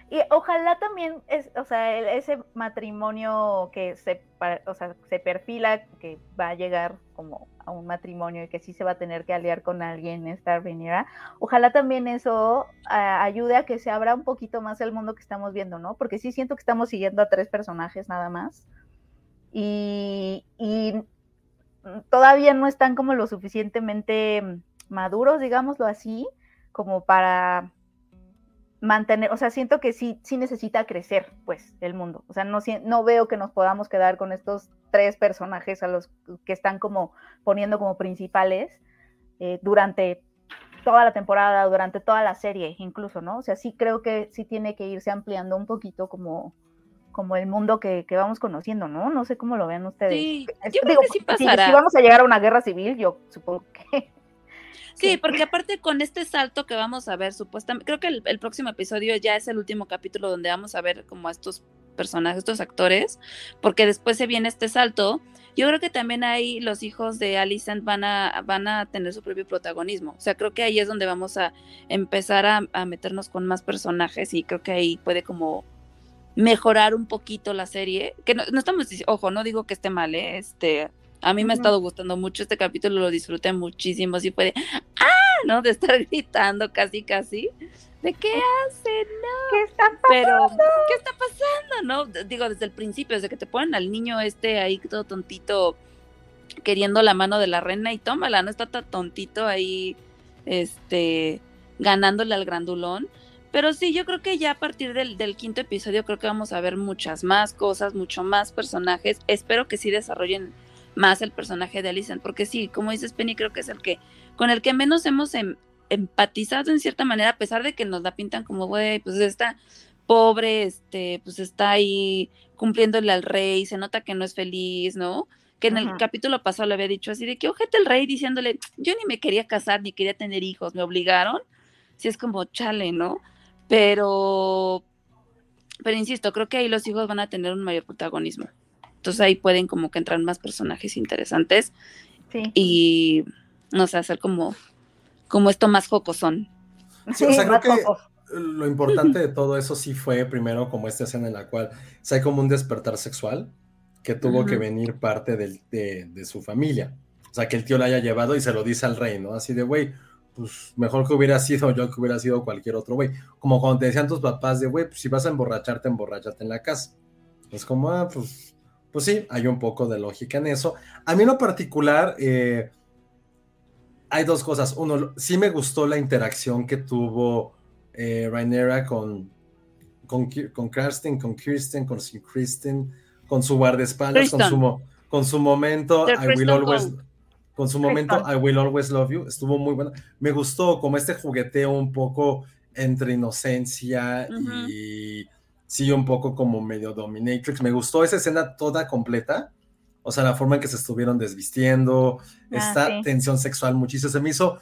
y ojalá también, es, o sea, ese matrimonio que se, o sea, se perfila, que va a llegar como a un matrimonio y que sí se va a tener que aliar con alguien en esta venida, ojalá también eso ayude a que se abra un poquito más el mundo que estamos viendo, ¿no? Porque sí siento que estamos siguiendo a tres personajes nada más. Y, y todavía no están como lo suficientemente maduros, digámoslo así, como para mantener, o sea, siento que sí, sí necesita crecer, pues, el mundo. O sea, no, no veo que nos podamos quedar con estos tres personajes a los que están como poniendo como principales eh, durante toda la temporada, durante toda la serie, incluso, ¿no? O sea, sí creo que sí tiene que irse ampliando un poquito como, como el mundo que, vamos conociendo, ¿no? No sé cómo lo ven ustedes. Sí, yo creo que sí pasará. si vamos a llegar a una guerra civil, yo supongo que Sí, porque aparte con este salto que vamos a ver, supuestamente, creo que el, próximo episodio ya es el último capítulo donde vamos a ver como a estos personajes, estos actores, porque después se viene este salto. Yo creo que también ahí los hijos de Alicent van a, van a tener su propio protagonismo. O sea, creo que ahí es donde vamos a empezar a, meternos con más personajes y creo que ahí puede como mejorar un poquito la serie. Que no, no estamos, ojo, no digo que esté mal, ¿eh? este, a mí me ha estado gustando mucho este capítulo, lo disfruté muchísimo, así fue de, ¡ah! ¿no? De estar gritando casi, casi. ¿De qué hacen? No. ¿Qué está pasando? Pero, ¿qué está pasando? ¿No? Digo, desde el principio, desde que te ponen al niño este ahí todo tontito queriendo la mano de la reina y tómala, no está tan tontito ahí, este, ganándole al grandulón. Pero sí, yo creo que ya a partir del, del, quinto episodio creo que vamos a ver muchas más cosas, mucho más personajes. Espero que sí desarrollen más el personaje de Alicent, porque sí, como dices Penny, creo que es el que con el que menos hemos em, empatizado en cierta manera, a pesar de que nos la pintan como, güey, pues está pobre, este, pues está ahí cumpliéndole al rey, se nota que no es feliz, ¿no? Que en el capítulo pasado le había dicho así de que ojete el rey diciéndole, yo ni me quería casar ni quería tener hijos, me obligaron. Si es como chale, ¿no? Pero, pero insisto, creo que ahí los hijos van a tener un mayor protagonismo. Entonces ahí pueden como que entrar más personajes interesantes Sí. y, no sé, hacer como, como esto más jocosón. Sí, o sea, creo que lo importante de todo eso sí fue primero como esta escena en la cual o sea, hay como un despertar sexual que tuvo que venir parte del- de, de su familia. O sea, que el tío la haya llevado y se lo dice al rey, ¿no? Así de, güey, pues mejor que hubiera sido yo que hubiera sido cualquier otro güey. Como cuando te decían tus papás de, güey, pues si vas a emborracharte, emborrachate en la casa. Es como, ah, pues, pues sí, hay un poco de lógica en eso. A mí en lo particular, eh, hay dos cosas. Uno, sí me gustó la interacción que tuvo eh, Rhaenyra con, con, con Kirsten, con Kirsten, con su Kristen, con su guardaespaldas, con su, con su momento, The I will always. Con su momento. I will always love you, estuvo muy bueno. Me gustó como este jugueteo un poco entre inocencia Ujú. y sí, un poco como medio dominatrix. Me gustó esa escena toda completa. O sea, la forma en que se estuvieron desvistiendo, Ah, esta sí. tensión sexual muchísimo. Se me hizo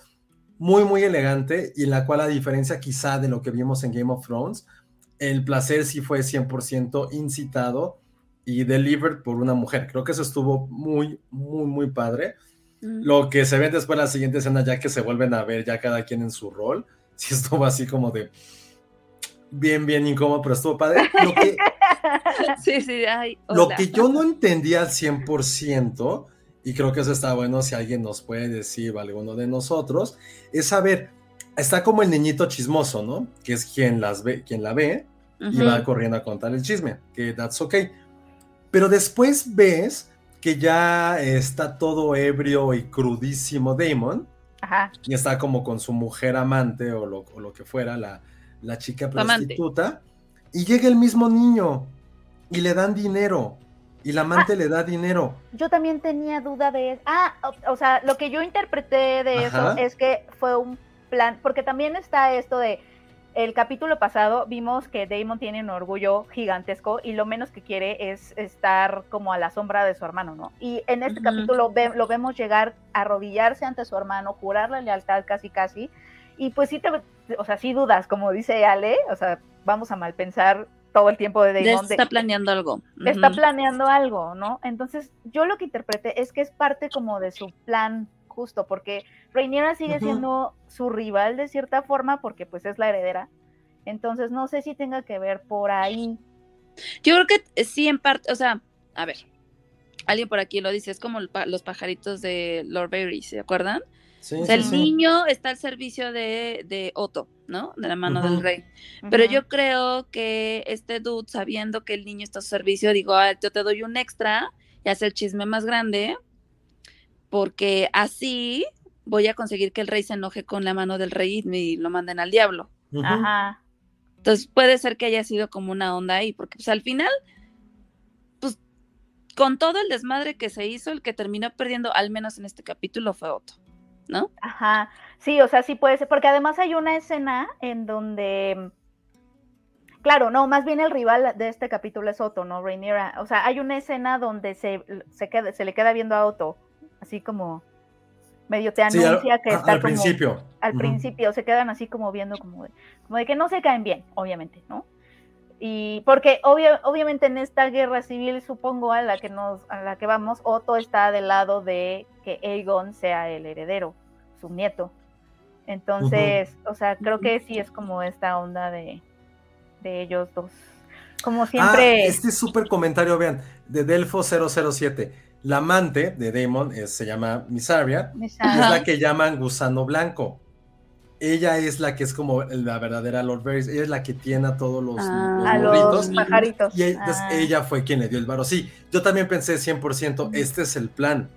muy, muy elegante y la cual a diferencia quizá de lo que vimos en Game of Thrones, el placer sí fue 100% incitado y delivered por una mujer. Creo que eso estuvo muy, muy, muy padre. Mm. Lo que se ve después en la siguiente escena, ya que se vuelven a ver ya cada quien en su rol, sí estuvo así como de bien, bien incómodo, pero estuvo padre. Lo que, Sí, sí, ay, lo que yo no entendía al 100%, y creo que eso está bueno si alguien nos puede decir, alguno de nosotros, es saber, está como el niñito chismoso, ¿no? Que es quien, las ve, quien la ve y Ujú. va corriendo a contar el chisme, que that's okay. Pero después ves que ya está todo ebrio y crudísimo Damon, Ajá. y está como con su mujer amante o lo, o lo que fuera, la, la chica amante. prostituta, y llega el mismo niño y le dan dinero, y la amante le da dinero. Yo también tenía duda de eso. Ah, o, o sea, lo que yo interpreté de Ajá. eso es que fue un plan, porque también está esto de el capítulo pasado vimos que Damon tiene un orgullo gigantesco y lo menos que quiere es estar como a la sombra de su hermano, ¿no? Y en este capítulo ve- lo vemos llegar a arrodillarse ante su hermano, jurarle lealtad casi casi, y pues sí te, o sea, sí dudas, como dice Ale, o sea, vamos a mal pensar todo el tiempo de Damon. está planeando algo. está planeando algo, ¿no? Entonces, yo lo que interpreté es que es parte como de su plan justo, porque Rhaenyra sigue siendo su rival de cierta forma, porque pues es la heredera. Entonces, no sé si tenga que ver por ahí. Yo creo que sí, en parte, o sea, a ver, alguien por aquí lo dice, es como los pajaritos de Lord Barry, ¿se acuerdan? Sí, O sea, sí, el sí. niño está al servicio de, de Otto, ¿no? De la mano del rey. Pero yo creo que este dude, sabiendo que el niño está a su servicio, digo, "Ah, yo te doy un extra y hace el chisme más grande, porque así voy a conseguir que el rey se enoje con la mano del rey y lo manden al diablo. Ajá. Entonces puede ser que haya sido como una onda ahí, porque pues al final, pues con todo el desmadre que se hizo, el que terminó perdiendo, al menos en este capítulo, fue Otto, ¿no? Ajá, sí, o sea, sí puede ser, porque además hay una escena en donde, claro, no, más bien el rival de este capítulo es Otto, ¿no? Rhaenyra, o sea, hay una escena donde se, se, queda, se le queda viendo a Otto, así como medio te Sí, al, anuncia que está al como, principio. al Ujú. principio, se quedan así como viendo como de, como de que no se caen bien, obviamente, ¿no? Y porque obvio, obviamente en esta guerra civil, supongo, a la que nos, a la que vamos, Otto está del lado de que Aegon sea el heredero, su nieto. Entonces, o sea, creo que sí es como esta onda de, de ellos dos. Como siempre. Ah, este súper comentario, vean, de Delfo 007. La amante de Damon es- se llama Misaria, y es la que llaman gusano blanco. Ella es la que es como la verdadera Lord Varys, ella es la que tiene a todos los, Ah. los a morritos. los pajaritos. Y Ah. ella fue quien le dio el varo. Sí, yo también pensé 100%, este es el plan.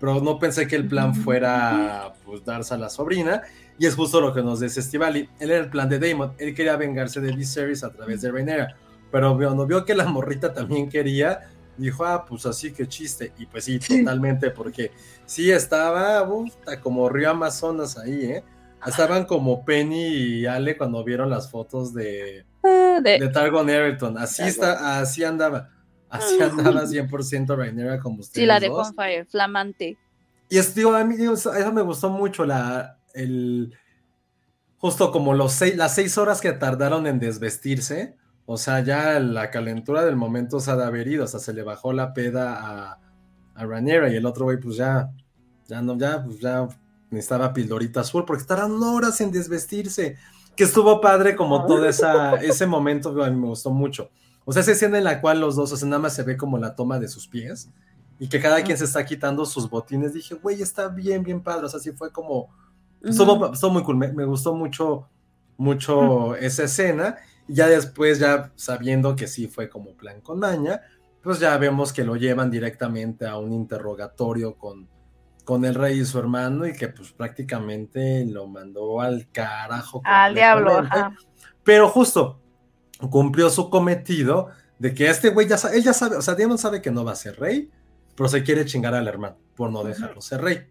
Pero no pensé que el plan fuera pues darse a la sobrina. Y es justo lo que nos dice Estivali. Él era el plan de Damon. Él quería vengarse de Viserys a través de Rhaenyra. Pero cuando vio que la morrita también quería, dijo, ah, pues así que chiste. Y pues sí, totalmente, porque sí estaba, como río Amazonas ahí, ¿eh? estaban como Penny y Ale cuando vieron las fotos de, Ah, de- de Targon Everton. Así está, así andaba. Así andaba 100% Rhaenyra como ustedes sí, la de dos. Bonfire, flamante. Y es, digo, a mí digo, eso eso me gustó mucho, la, el, justo como los seis, las seis horas que tardaron en desvestirse, o sea, ya la calentura del momento se ha de haber ido, o sea, se le bajó la peda a, a Rhaenyra y el otro güey, pues ya, ya no, ya, pues ya necesitaba pildorita azul, porque tardaron horas en desvestirse, que estuvo padre como todo esa, ese momento, a mí me gustó mucho. O sea, esa escena en la cual los dos, o sea, nada más se ve como la toma de sus pies y que cada quien se está quitando sus botines. Dije, güey, está bien, bien padre. O sea, sí fue como. Estuvo, estuvo muy cool. Me, me gustó mucho, mucho esa escena. Y ya después, ya sabiendo que sí fue como plan con maña, pues ya vemos que lo llevan directamente a un interrogatorio con, con el rey y su hermano y que pues prácticamente lo mandó al carajo. Al diablo, ajá. Pero justo cumplió su cometido de que este güey ya sabe, él ya sabe, o sea, Diamond sabe que no va a ser rey, pero se quiere chingar al hermano por no dejarlo ser rey.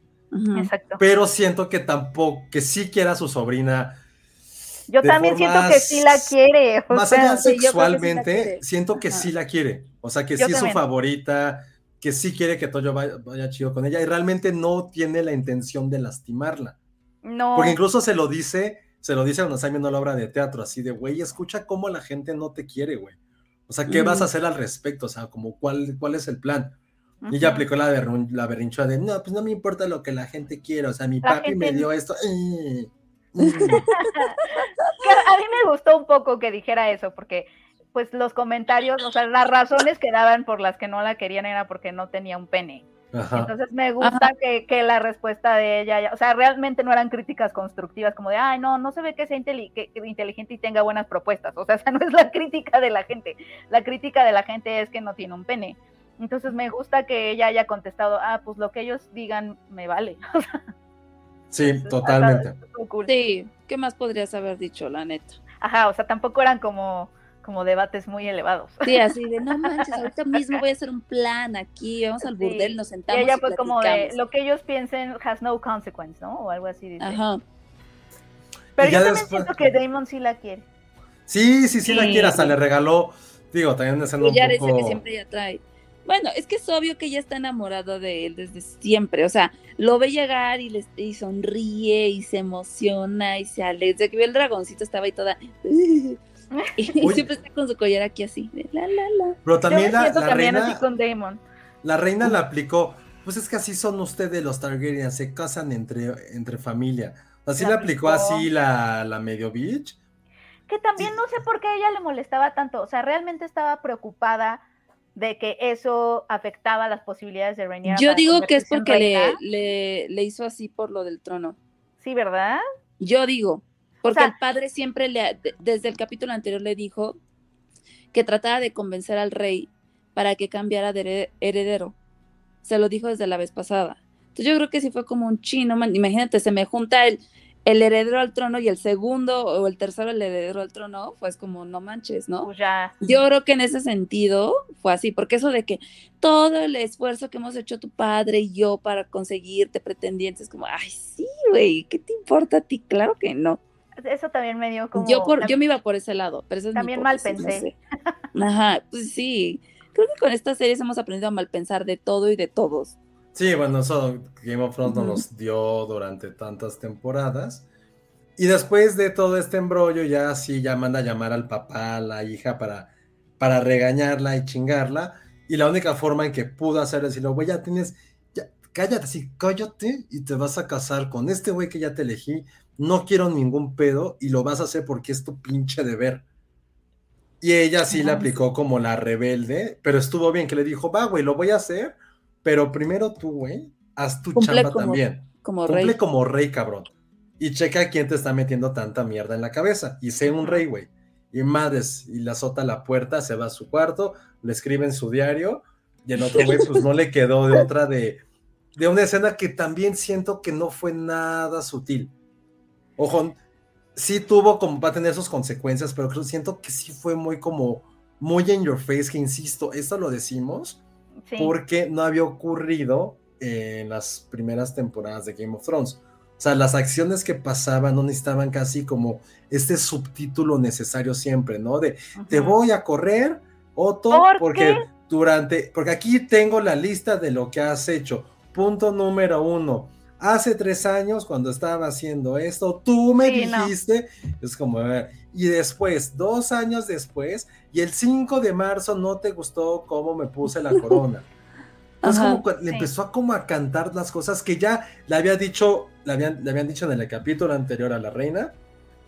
Exacto. Pero siento que tampoco, que sí quiera a su sobrina Yo también siento que sí la quiere. o más sea, allá sí, que sí sexualmente, quiere. siento que Ajá. sí la quiere. O sea, que Yo sí es su favorita, que sí quiere que Toyo vaya, vaya chido con ella y realmente no tiene la intención de lastimarla. no. Porque incluso se lo dice, se lo dice cuando está viendo la obra de teatro, así de, güey, escucha cómo la gente no te quiere, güey. O sea, ¿qué Mm. vas a hacer al respecto? O sea, como, ¿cuál, cuál es el plan? Y ella aplicó la, berrinchuda de, no, pues no me importa lo que la gente quiera, o sea, mi La papi me dio esto. eh, mm". Que a mí me gustó un poco que dijera eso, porque pues los comentarios, o sea, las razones que daban por las que no la querían era porque no tenía un pene. Ajá. Entonces me gusta que, que la respuesta de ella, ya- o sea, realmente no eran críticas constructivas como de, ay, no, no se ve que sea inteli- que- que inteligente y tenga buenas propuestas. O sea, esa no es la crítica de la gente. La crítica de la gente es que no tiene un pene. Entonces me gusta que ella haya contestado, ah, pues lo que ellos digan me vale. Sí, totalmente. Sí, ¿qué más podrías haber dicho, la neta? Ajá, o sea, tampoco eran como, como debates muy elevados. Sí, así de, no manches, ahorita mismo voy a hacer un plan aquí, vamos al Sí. burdel, nos Y sentamos ella y pues como de, lo que ellos piensen has no consequence, ¿no? O algo así dice. Ajá. Pero Y yo ya también después- siento que Damon sí la quiere. Sí, sí, sí, la quiere, hasta le regaló, digo, también escena un Ella dice que poco... siempre ella trae. Bueno, es que es obvio que ella está enamorada de él desde siempre. O sea, lo ve llegar y, le, y sonríe y se emociona y se alegra. Desde que vio el dragoncito estaba ahí toda. Y, y Oye. siempre está con su collar aquí así. de la, la, la. Pero también la, la reina, así con Damon. la reina la aplicó, pues es que así son ustedes los Targaryen, se casan entre, entre familia. Así La la aplicó aplicó. así la, la medio bitch. Que también no sé por qué a ella le molestaba tanto. O sea, realmente estaba preocupada de que eso afectaba las posibilidades de Rhaenyra. Yo digo que es porque le, le, le hizo así por lo del trono. Sí, ¿verdad? Yo digo, porque sea- el padre siempre le, de- desde el capítulo anterior le dijo que trataba de convencer al rey para que cambiara de here- heredero. Se lo dijo desde la vez pasada. Entonces yo creo que sí fue como un chino, man. imagínate, se me junta el, el heredero al trono y el segundo o el tercero el heredero al trono, pues como no manches, ¿no? Pues ya. Yo creo que en ese sentido fue así, porque eso de que todo el esfuerzo que hemos hecho tu padre y yo para conseguirte pretendientes, como, ay, sí, güey, ¿qué te importa a ti? Claro que no. Eso también me dio como. Yo, por, yo me iba por ese lado, pero eso es mi También mal no pensé. sé. Ajá, pues sí. Creo que con estas series hemos aprendido a mal pensar de todo y de todos. Sí, bueno, eso Game of Thrones Ujú. nos dio durante tantas temporadas. Y después de todo este embrollo, ya sí, ya manda a llamar al papá, a la hija, para, para regañarla y chingarla. Y la única forma en que pudo hacer es decirle, güey, ya tienes, ya, cállate, sí, cállate y te vas a casar con este güey que ya te elegí. No quiero ningún pedo y lo vas a hacer porque es tu pinche deber. Y ella sí Ajá. aplicó como la rebelde, pero estuvo bien que le dijo, va, güey, lo voy a hacer, pero primero tú, güey, haz tu Cumple chamba como también. Como Cumple rey. como rey, cabrón. Y checa quién te está metiendo tanta mierda en la cabeza. Y sé un rey, güey. Y madres, y le azota la puerta, se va a su cuarto, le escribe en su diario, y el otro güey, pues no le quedó de otra de, de una escena que también siento que no fue nada sutil. Ojo, sí tuvo como, va a tener sus consecuencias, pero creo, siento que sí fue muy como, muy in your face, que insisto, esto lo decimos Sí. porque no había ocurrido en las primeras temporadas de Game of Thrones. O sea, las acciones que pasaban no necesitaban casi como este subtítulo necesario siempre, ¿no? De te voy a correr, Otto, ¿Por porque qué? durante, porque aquí tengo la lista de lo que has hecho. Punto número uno. Hace tres años, cuando estaba haciendo esto, tú me Sí, no. dijiste, es como, eh, y después, dos años después, y el 5 de marzo no te gustó cómo me puse la corona. Entonces, Ajá. como le Sí. empezó a como a cantar las cosas que ya le había dicho, le habían, le habían dicho en el capítulo anterior a la reina.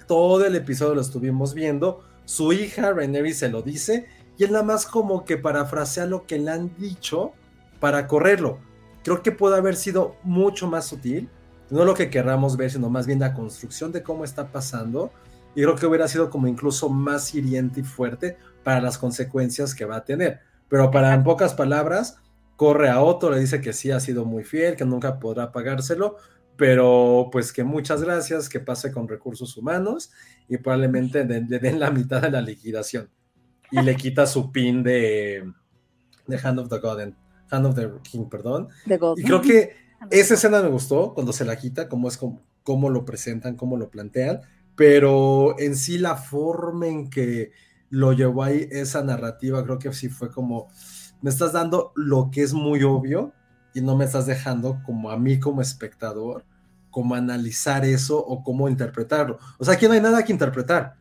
Todo el episodio lo estuvimos viendo. Su hija, Rhaenyra, se lo dice. Y él nada más como que parafrasea lo que le han dicho para correrlo. Creo que puede haber sido mucho más sutil. No lo que querramos ver, sino más bien la construcción de cómo está pasando. Y creo que hubiera sido como incluso más hiriente y fuerte para las consecuencias que va a tener. Pero para en pocas palabras, corre a Otto, le dice que sí ha sido muy fiel, que nunca podrá pagárselo, pero pues que muchas gracias, que pase con recursos humanos y probablemente le, le den la mitad de la liquidación. Y le quita su pin de, de Hand of the God, Hand of the King, perdón. God. Y creo que esa escena me gustó cuando se la quita, cómo es como, cómo lo presentan, cómo lo plantean, pero en sí la forma en que lo llevó ahí esa narrativa, creo que sí fue como, me estás dando lo que es muy obvio y no me estás dejando como a mí como espectador, como analizar eso o cómo interpretarlo. O sea, aquí no hay nada que interpretar.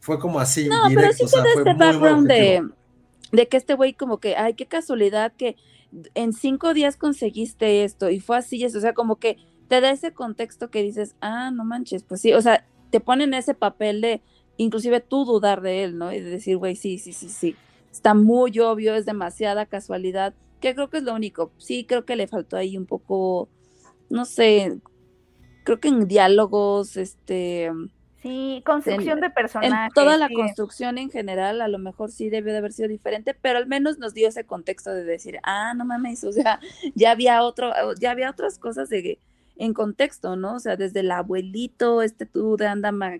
Fue como así, No, directo, pero sí o sea, este background de, de que este güey como que, ay, qué casualidad que en cinco días conseguiste esto y fue así, eso, o sea, como que te da ese contexto que dices, ah, no manches, pues sí, o sea, te ponen ese papel de inclusive tú dudar de él, ¿no? Y de decir, güey, sí, sí, sí, sí, está muy obvio, es demasiada casualidad, que creo que es lo único, sí, creo que le faltó ahí un poco, no sé, creo que en diálogos, este... Sí, construcción en- de En personajes. toda la sí. construcción en general, a lo mejor sí debió de haber sido diferente, pero al menos nos dio ese contexto de decir, ah, no mames, o sea, ya había otro, ya había otras cosas de en contexto, ¿no? O sea, desde el abuelito, este tú de anda ma-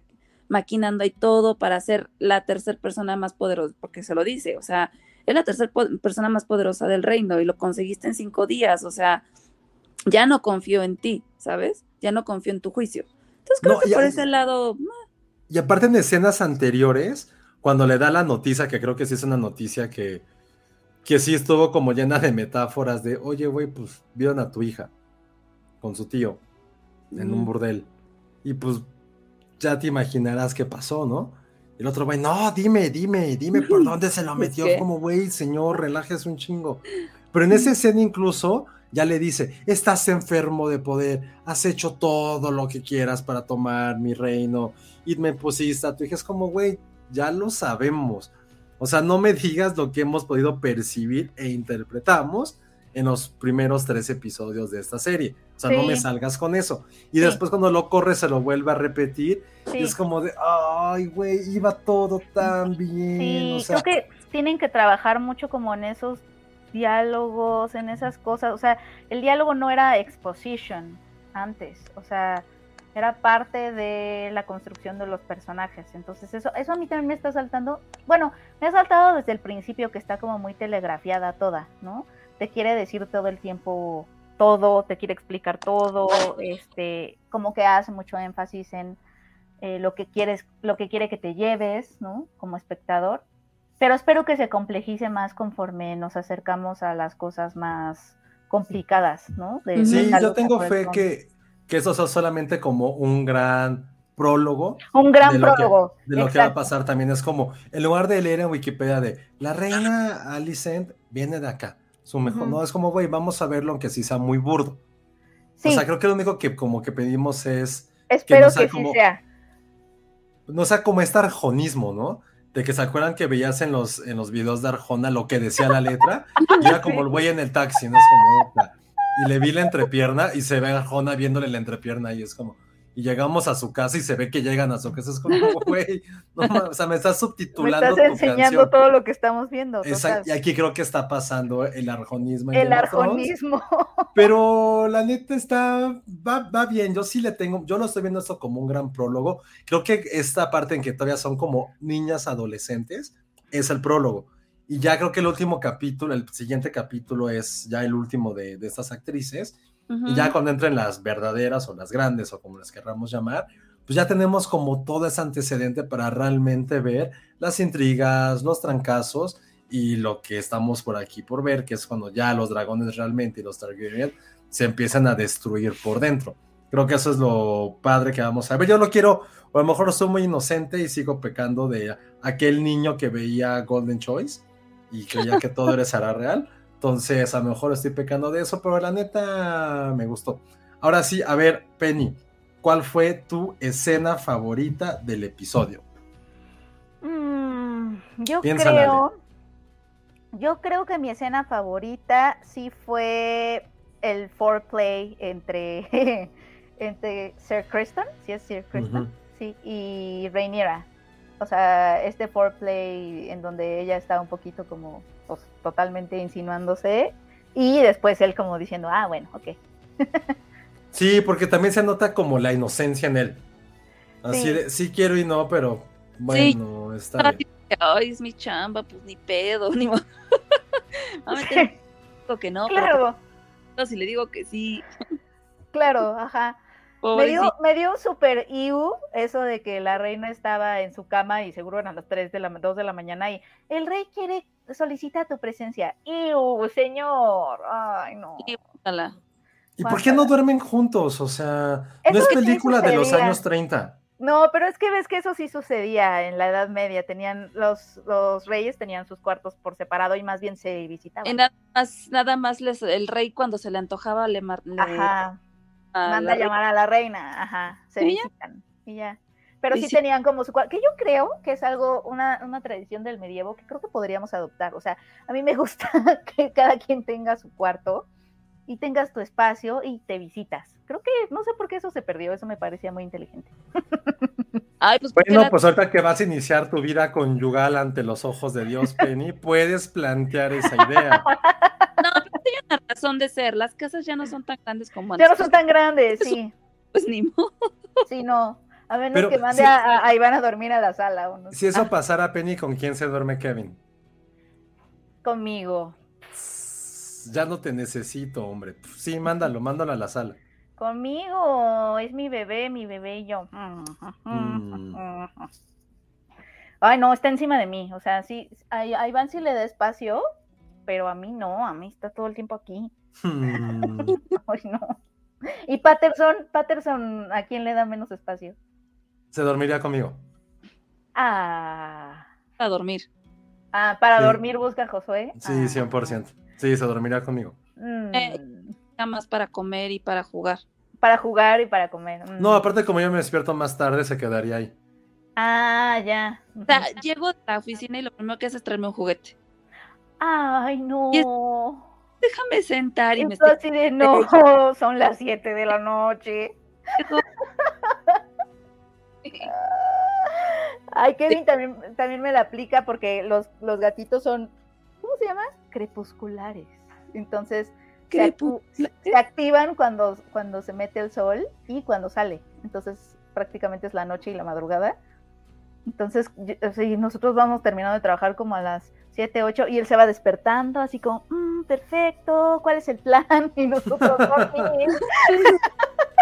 maquinando ahí todo para ser la tercera persona más poderosa, porque se lo dice, o sea, es la tercera persona más poderosa del reino y lo conseguiste en cinco días, o sea, ya no confío en ti, ¿sabes? Ya no confío en tu juicio. Entonces creo No, que y por ese lado, Y aparte en escenas anteriores, cuando le da la noticia, que creo que sí es una noticia que, que sí estuvo como llena de metáforas de, oye, güey, pues vieron a tu hija con su tío en un mm, burdel. Y pues ya te imaginarás qué pasó, ¿no? El otro güey, no, dime, dime, dime por dónde se lo metió. ¿qué? Como, güey, señor, relájese un chingo. Pero en esa escena incluso ya le dice, estás enfermo de poder, has hecho todo lo que quieras para tomar mi reino y me pusiste a tu hija. Es como, güey, ya lo sabemos. O sea, no me digas lo que hemos podido percibir e interpretamos en los primeros tres episodios de esta serie. O sea, no me salgas con eso. Y Sí. después cuando lo corre se lo vuelve a repetir Sí. y es como de, ay, güey, iba todo tan bien. Sí, o sea, creo que tienen que trabajar mucho como en esos diálogos, en esas cosas. O sea, el diálogo no era exposition antes, o sea, era parte de la construcción de los personajes. Entonces, eso, eso a mí también me está saltando. Bueno, me ha saltado desde el principio que está como muy telegrafiada toda, ¿no? Te quiere decir todo el tiempo todo, te quiere explicar todo, este, como que hace mucho énfasis en eh, lo que quieres, lo que quiere que te lleves, ¿no? Como espectador. Pero espero que se complejice más conforme nos acercamos a las cosas más complicadas, ¿no? De- sí, de yo tengo fe que, que eso sea solamente como un gran prólogo Un gran de lo que- prólogo. de lo que va a pasar también es como, en lugar de leer en Wikipedia de la reina Alicent viene de acá, su mejor, no, es como, güey, vamos a verlo aunque sí sea muy burdo. Sí, O sea, creo que lo único que como que pedimos es, espero no sea que sí sea. no sea como este arjonismo, ¿no? De que se acuerdan que veías en los, en los videos de Arjona lo que decía la letra, y era como el güey en el taxi, ¿no? Es como, y le vi la entrepierna y se ve a Arjona viéndole la entrepierna y es como, y llegamos a su casa y se ve que llegan a su casa, es como, güey, no o sea, me estás Me subtitulando estás tu enseñando canción. todo lo que estamos viendo. Exacto, y aquí creo que está pasando el arjonismo. El arjonismo. Pero la neta está, va, va bien, yo sí le tengo, yo no estoy viendo esto como un gran prólogo, creo que esta parte en que todavía son como niñas adolescentes es el prólogo. Y ya creo que el último capítulo, el siguiente capítulo es ya el último de, de estas actrices. Y ya cuando entren las verdaderas o las grandes o como las querramos llamar, pues ya tenemos como todo ese antecedente para realmente ver las intrigas, los trancazos y lo que estamos por aquí por ver, que es cuando ya los dragones realmente y los Targaryen se empiezan a destruir por dentro. Creo que eso es lo padre que vamos a ver. Yo lo quiero, o a lo mejor soy muy inocente y sigo pecando de aquel niño que veía Golden Choice y creía que todo era Sara real. Entonces, a lo mejor estoy pecando de eso, pero la neta me gustó. Ahora sí, a ver, Penny, ¿cuál fue tu escena favorita del episodio? Mm, yo Piénsala, creo. Yo creo que mi escena favorita sí fue el foreplay entre, entre Sir Kristen, sí es Sir Kristen, sí, y Rhaenyra. O sea, este foreplay en donde ella está un poquito como pues, totalmente insinuándose y después él como diciendo, ah, bueno, ok. Sí, porque también se nota como la inocencia en él. Así Sí. de, sí quiero y no, pero bueno, está bien. Ay, es mi chamba, pues ni pedo, ni modo. A meter digo que no, Claro, pero si le digo que sí. claro, ajá. Me dio, me dio super iu eso de que la reina estaba en su cama y seguro eran las 3 de la 2 de la mañana y el rey quiere solicita tu presencia. Iu, señor. Ay, no. ¿Y por qué no duermen juntos? O sea, Eso no es sí película de los años 30. No, pero es que ves que eso sí sucedía en la Edad Media. Tenían los, los reyes tenían sus cuartos por separado y más bien se visitaban. Y nada más, nada más les, el rey cuando se le antojaba le, mar- le- Ajá. a Manda a llamar a la reina. Ajá. Se Y ya. visitan. Y ya. Pero sí sí. tenían como su cuarto, que yo creo que es algo, una, una tradición del medievo que creo que podríamos adoptar. O sea, a mí me gusta que cada quien tenga su cuarto y tengas tu espacio y te visitas. Creo que, no sé por qué eso se perdió, eso me parecía muy inteligente. Ay, pues Bueno, la- pues ahorita que vas a iniciar tu vida conyugal ante los ojos de Dios, Penny, puedes plantear esa idea. No, pero tiene una razón de ser. Las casas ya no son tan grandes como Ya antes. no son tan grandes, sí. Pues ni modo. Sí, no. A menos Pero que mande a, Iván a dormir a la sala. O no. Si eso Ah, pasara, Penny, ¿con quién se duerme Kevin? conmigo. Ya no te necesito, hombre. Sí, mándalo, mándalo a la sala. Conmigo, es mi bebé, mi bebé y yo. Mm. Ay, no, está encima de mí. O sea, sí, a, a Iván sí le da espacio, pero a mí no, a mí está todo el tiempo aquí. Hmm. Ay, no. Y Patterson, Patterson, ¿a quién le da menos espacio? Se dormiría conmigo. Ah, A dormir. ah para Sí. dormir busca a Josué. Sí, Ah. 100%. Sí, se dormiría conmigo. Mm, Eh. Nada más para comer y para jugar. Para jugar y para comer. mm. No, aparte como yo me despierto más tarde, se quedaría ahí. Ah, ya. O sea, llego a la oficina y lo primero que hace es traerme un juguete. Ay, no. Y es- Déjame sentar y me Esto estoy así de no, son las 7 de la noche. Ay, Kevin también, también me la aplica porque los, los gatitos son, ¿cómo se llama? Crepusculares. Entonces, se, activan cuando, cuando se mete el sol y cuando sale. Entonces, prácticamente es la noche y la madrugada. Entonces, yo- y nosotros vamos terminando de trabajar como a las 7, 8 y él se va despertando así como, "Mm, perfecto, ¿cuál es el plan? Y nosotros.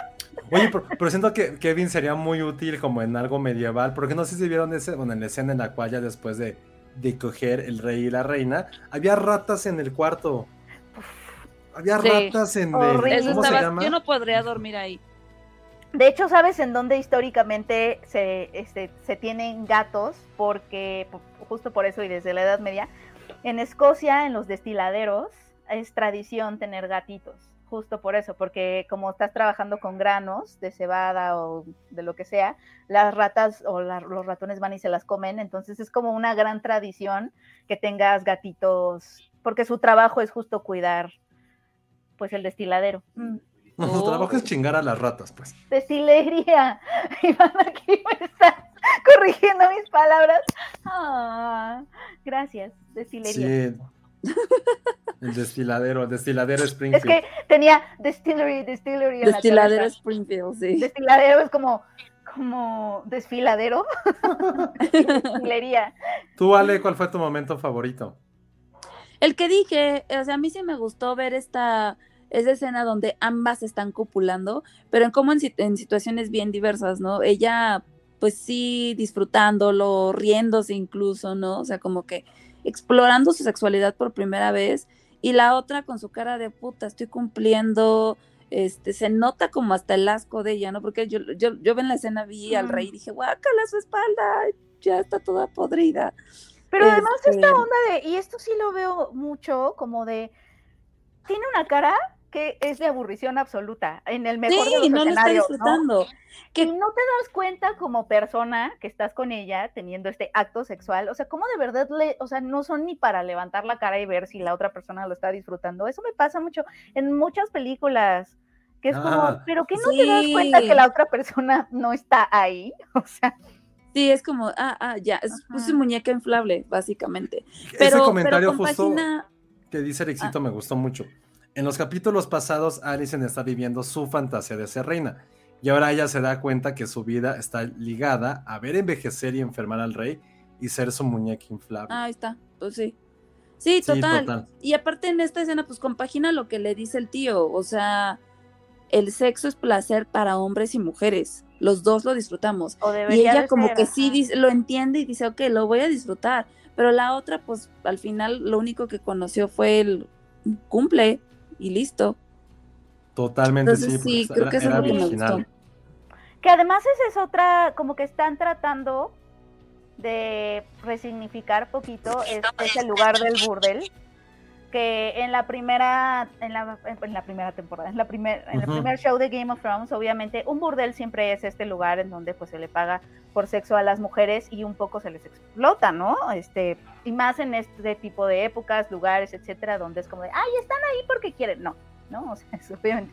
Oye, pero, pero siento que Kevin sería muy útil como en algo medieval, porque no sé si vieron ese, bueno, en la escena en la cual ya después de, de coger el rey y la reina, había ratas en el cuarto. Había Sí. ratas en el, Horrible. Eso ¿cómo se llama? Yo no podría dormir ahí. De hecho, ¿sabes en dónde históricamente se, este, se tienen gatos? Porque justo por eso y desde la Edad Media, en Escocia, en los destiladeros, es tradición tener gatitos. Justo por eso, porque como estás trabajando con granos de cebada o de lo que sea, las ratas o la- los ratones van y se las comen. Entonces es como una gran tradición que tengas gatitos, porque su trabajo es justo cuidar pues el destiladero. Mm. Su trabajo es chingar a las ratas, pues. Destilería. Iván aquí me está corrigiendo mis palabras. Ah, gracias, destilería. Sí. El destiladero, el destiladero Es Springfield. que tenía distillery, distillery. en la Destiladero cabeza. Springfield, sí. Destiladero es como, como desfiladero. Destilería. Tú, Ale, ¿cuál fue tu momento favorito? El que dije, o sea, a mí sí me gustó ver esta, esa escena donde ambas están copulando, pero en como en, en situaciones bien diversas, ¿no? Ella, pues sí, disfrutándolo, riéndose incluso, ¿no? O sea, como que explorando su sexualidad por primera vez, y la otra con su cara de puta, estoy cumpliendo, este, se nota como hasta el asco de ella, ¿no? Porque yo, yo, yo en la escena vi al rey y dije, guácala su espalda, ya está toda podrida. Pero además Este, esta onda de, y esto sí lo veo mucho, como de, tiene una cara que es de aburrición absoluta, en el mejor de los no lo está escenarios, ¿no? disfrutando. Que no te das cuenta como persona que estás con ella teniendo este acto sexual, o sea, cómo de verdad, le, o sea, no son ni para levantar la cara y ver si la otra persona lo está disfrutando. Eso me pasa mucho en muchas películas, que es como, Ah, pero que no te das cuenta que la otra persona no está ahí, o sea, Sí, es como, ah, ah, ya, es Ajá. su muñeca inflable, básicamente. Ese comentario pero justo que dice Ah. Ericito me gustó mucho. En los capítulos pasados, Alison está viviendo su fantasía de ser reina. Y ahora ella se da cuenta que su vida está ligada a ver envejecer y enfermar al rey y ser su muñeca inflable. Ah, ahí está, pues sí. Sí, Sí, total. total. Y aparte en esta escena, pues compagina lo que le dice el tío, o sea, el sexo es placer para hombres y mujeres, los dos lo disfrutamos. o Y ella de como ser, que sí ajá. lo entiende y dice, ok, lo voy a disfrutar, pero la otra, pues al final lo único que conoció fue el cumple y listo. Totalmente Entonces sí. sí, porque creo que eso es lo que me gustó. Que además esa es otra, como que están tratando de resignificar poquito es, ese lugar del burdel, que en la primera, en la, en la primera temporada, en la primer, en el Ujú. primer show de Game of Thrones, obviamente, un burdel siempre es este lugar en donde pues se le paga por sexo a las mujeres y un poco se les explota, ¿no? Este, y más en este tipo de épocas, lugares, etcétera, donde es como de, ay, están ahí porque quieren, no, ¿no? O sea, es obviamente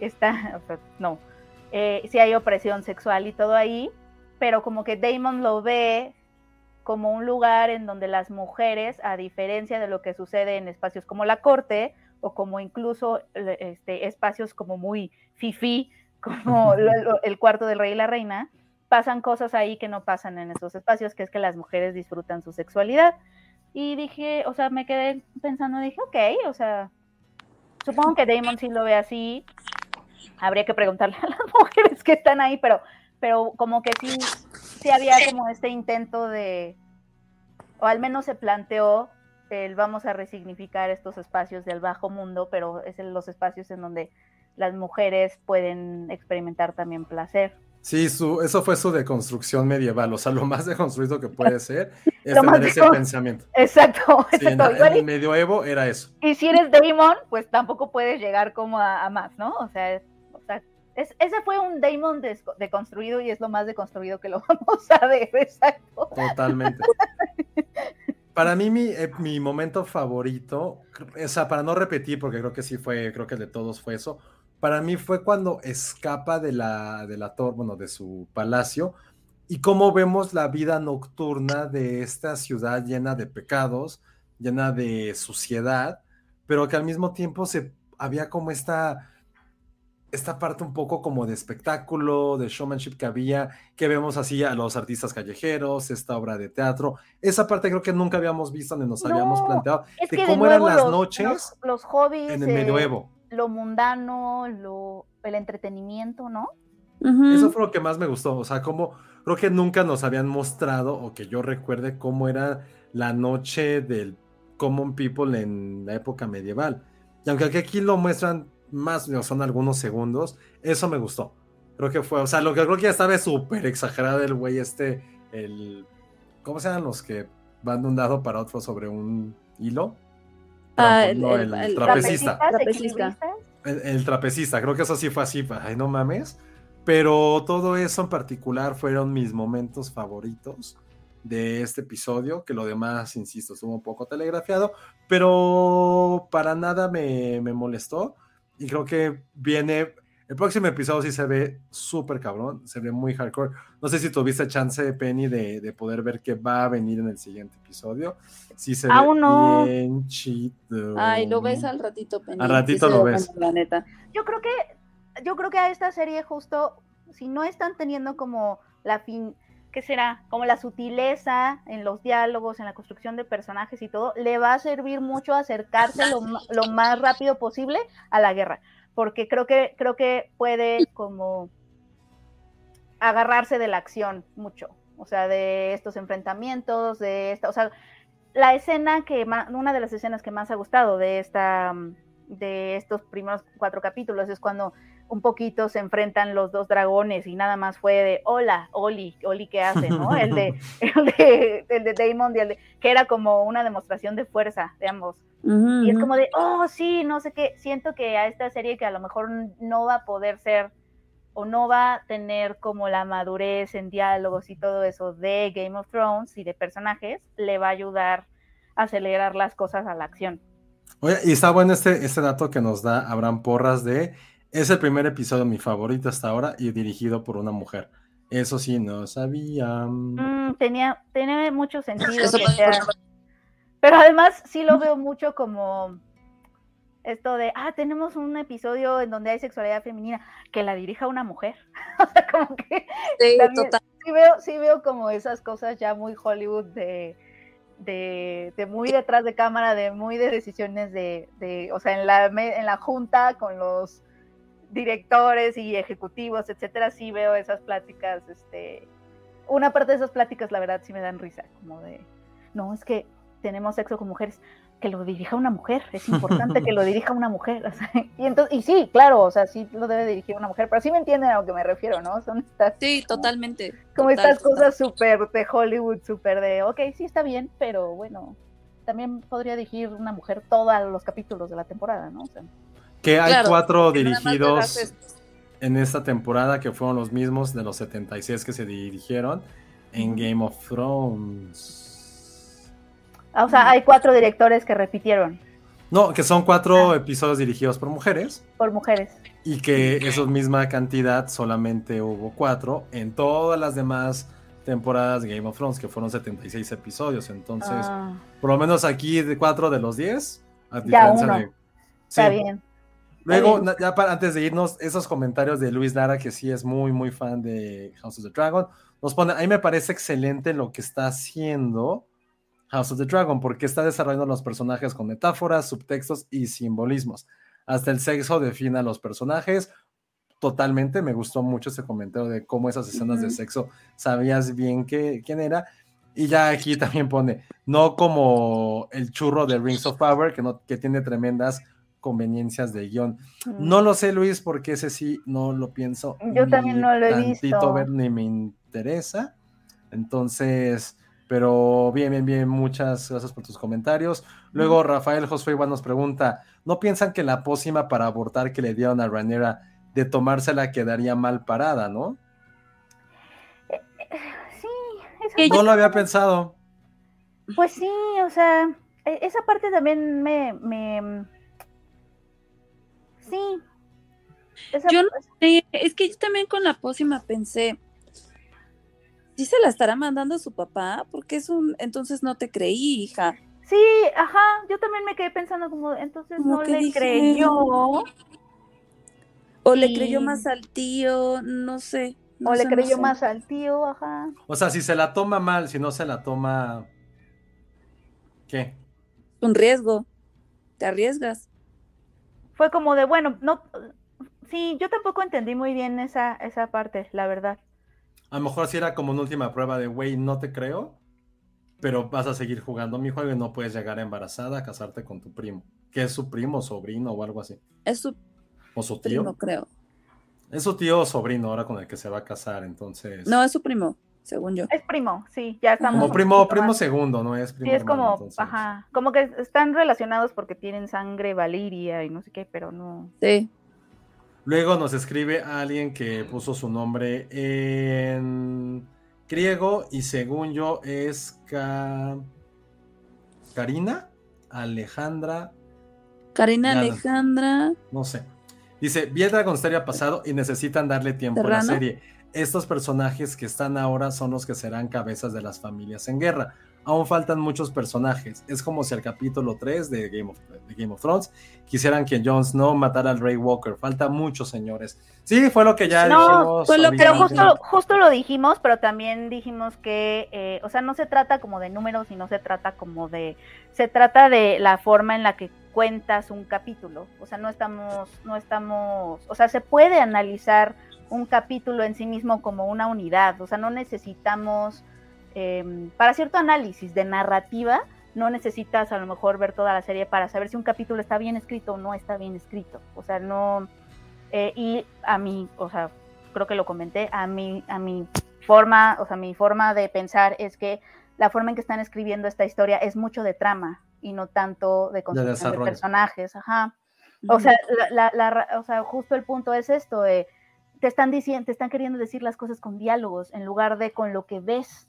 está, o sea, no. Eh, sí hay opresión sexual y todo ahí, pero como que Damon lo ve como un lugar en donde las mujeres, a diferencia de lo que sucede en espacios como la corte o como incluso le- este, espacios como muy fifi, como lo- el cuarto del rey y la reina, pasan cosas ahí que no pasan en esos espacios, que es que las mujeres disfrutan su sexualidad. Y dije, o sea, me quedé pensando, dije, ok, o sea, supongo que Damon sí lo ve así. Habría que preguntarle a las mujeres que están ahí, pero, pero como que sí, sí había como este intento de, o al menos se planteó el vamos a resignificar estos espacios del bajo mundo, pero es en los espacios en donde las mujeres pueden experimentar también placer. Sí, su, eso fue su deconstrucción medieval. O sea, lo más deconstruido que puede ser es Lo tener ese pensamiento. Exacto, Sí, en, exacto. en el medioevo era eso. Y si eres Damon, pues tampoco puedes llegar como a, a más, ¿no? O sea, es- ese fue un Damon deconstruido y es lo más deconstruido que lo vamos a ver, exacto. Totalmente. Para mí, mi, eh, mi momento favorito, o sea, para no repetir, porque creo que sí fue, creo que el de todos fue eso, para mí fue cuando escapa de la, de la torre, bueno, de su palacio, y cómo vemos la vida nocturna de esta ciudad llena de pecados, llena de suciedad, pero que al mismo tiempo se, había como esta, esta parte un poco como de espectáculo, de showmanship que había, que vemos así a los artistas callejeros, esta obra de teatro. Esa parte creo que nunca habíamos visto ni nos habíamos planteado de cómo eran las los, noches los, los hobbies, en el eh, medioevo. lo mundano, lo, el entretenimiento, ¿no? Eso fue lo que más me gustó. O sea, como creo que nunca nos habían mostrado o que yo recuerde cómo era la noche del common people en la época medieval. Y aunque aquí lo muestran más, o son algunos segundos, eso me gustó. Creo que fue, o sea, lo que creo que ya estaba súper exagerado el güey este, el, ¿cómo se llaman los que van de un lado para otro sobre un hilo? Ah, Trampo- el- no, el- el, el trapecista. El trapecista, creo que eso sí fue así, ay, no mames. Pero todo eso en particular fueron mis momentos favoritos de este episodio, que lo demás, insisto, estuvo un poco telegrafiado, pero para nada me, me molestó. Y creo que viene, el próximo episodio sí se ve súper cabrón, se ve muy hardcore. No sé si tuviste chance, Penny, de, de poder ver qué va a venir en el siguiente episodio. Sí se Aún ve no. bien chido. Ay, lo ves al ratito, Penny. Al ratito Sí lo ve ves. bueno, La neta. Yo creo que, yo creo que a esta serie justo, si no están teniendo como la fin, ¿qué será? Como la sutileza en los diálogos, en la construcción de personajes y todo, le va a servir mucho acercarse lo, lo más rápido posible a la guerra, porque creo que, creo que puede como agarrarse de la acción mucho, o sea, de estos enfrentamientos, de esta, o sea, la escena que una de las escenas que más ha gustado de esta de estos primeros cuatro capítulos es cuando un poquito se enfrentan los dos dragones y nada más fue de hola, Oli, Oli, ¿qué hace? ¿no? El de, el de, el de Damon, el de, que era como una demostración de fuerza de ambos. Y es como de, oh, sí, no sé qué, siento que a esta serie que a lo mejor no va a poder ser o no va a tener como la madurez en diálogos y todo eso de Game of Thrones y de personajes, le va a ayudar a acelerar las cosas a la acción. Oye, y está bueno este, este dato que nos da Abraham Porras de, es el primer episodio mi favorito hasta ahora y dirigido por una mujer. Eso sí, no sabía. Mm, tenía, tenía mucho sentido. Pero además sí lo veo mucho como esto de, ah, tenemos un episodio en donde hay sexualidad femenina, que la dirija una mujer. o sea, como que sí, total. sí, veo, sí veo como esas cosas ya muy Hollywood de, de, de, muy detrás de cámara, de muy de decisiones de, de, o sea, en la, en la junta con los directores y ejecutivos, etcétera, sí veo esas pláticas, este, una parte de esas pláticas, la verdad, sí me dan risa, como de, no, es que tenemos sexo con mujeres, que lo dirija una mujer, es importante que lo dirija una mujer. y, entonces, y sí, claro, o sea, sí lo debe dirigir una mujer, pero sí me entienden a lo que me refiero, ¿no? Son estas... Sí, totalmente. Como estas cosas súper de Hollywood, súper de, ok, sí está bien, pero bueno, también podría dirigir una mujer todos los capítulos de la temporada, ¿no? Que hay cuatro dirigidos en esta temporada que fueron los mismos de los 76 que se dirigieron en Game of Thrones. O sea, hay cuatro directores que repitieron. No, que son cuatro ah. episodios dirigidos por mujeres. Por mujeres. Y que esa misma cantidad solamente hubo cuatro en todas las demás temporadas de Game of Thrones, que fueron 76 episodios. Entonces, ah. por lo menos aquí de cuatro de los diez, a diferencia ya de. Está bien. Luego, ya para, antes de irnos, esos comentarios de Luis Lara, que sí es muy, muy fan de House of the Dragon, nos pone, a mí me parece excelente lo que está haciendo House of the Dragon, porque está desarrollando los personajes con metáforas, subtextos y simbolismos. Hasta el sexo define a los personajes. Totalmente, me gustó mucho ese comentario de cómo esas escenas de sexo sabías bien que, quién era. Y ya aquí también pone, no como el churro de Rings of Power, que, no, que tiene tremendas conveniencias de guion. No lo sé, Luis, porque ese sí no lo pienso. Yo también no lo he visto. ver ni me interesa. Entonces, pero bien, bien, bien, muchas gracias por tus comentarios. Luego Rafael Josué igual nos pregunta, ¿no piensan que la pócima para abortar que le dieron a Ranera de tomársela quedaría mal parada, no? Sí, no lo había pensado. Pues sí, o sea, e, esa parte también me... me... Sí. yo no sé, es que yo también con la pócima pensé, ¿sí se la estará mandando a su papá? Porque es un, entonces no te creí, hija. Sí, ajá, yo también me quedé pensando como, entonces no le creyó. O le creyó más al tío, no sé. o le creyó más al tío, ajá. O sea, si se la toma mal, si no se la toma... ¿Qué? Un riesgo. Te arriesgas. Fue como de, bueno, no... Sí, yo tampoco entendí muy bien esa, esa parte, la verdad. A lo mejor si era como una última prueba de, güey, no te creo, pero vas a seguir jugando mi juego y no puedes llegar embarazada a casarte con tu primo, que es su primo, sobrino o algo así. Es su, ¿O su tío? primo, creo. Es su tío o sobrino ahora con el que se va a casar, entonces. No, es su primo, según yo. Es primo, sí, ya estamos. Como primo, primo segundo, ¿no? Es primo. Sí, es como, ajá, como que están relacionados porque tienen sangre valiria y no sé qué, pero no. Sí. Luego nos escribe alguien que puso su nombre en griego y según yo es Karina Alejandra. Karina Alejandra. No sé. Dice, vi el Dragonsteria pasado y necesitan darle tiempo a la serie. Estos personajes que están ahora son los que serán cabezas de las familias en guerra. aún faltan muchos personajes. Es como si al capítulo 3 de Game of, de Game of Thrones quisieran que Jon Snow matara al Rey Walker. Falta mucho, señores. Sí, fue lo que ya No, dijimos. lo-. Pero justo, justo lo dijimos, pero también dijimos que, eh, o sea, no se trata como de números y no se trata como de, se trata de la forma en la que cuentas un capítulo. O sea, no estamos, no estamos, o sea, se puede analizar un capítulo en sí mismo como una unidad. O sea, no necesitamos, eh, para cierto análisis de narrativa, no necesitas a lo mejor ver toda la serie para saber si un capítulo está bien escrito o no está bien escrito. O sea, no, eh, y a mí, o sea, creo que lo comenté, a mi, a mi forma, o sea, mi forma de pensar es que la forma en que están escribiendo esta historia es mucho de trama y no tanto de construcción de, personajes, ajá. O sea, la, la- la ra- o sea, justo el punto es esto, de, te están diciendo, te están queriendo decir las cosas con diálogos en lugar de con lo que ves,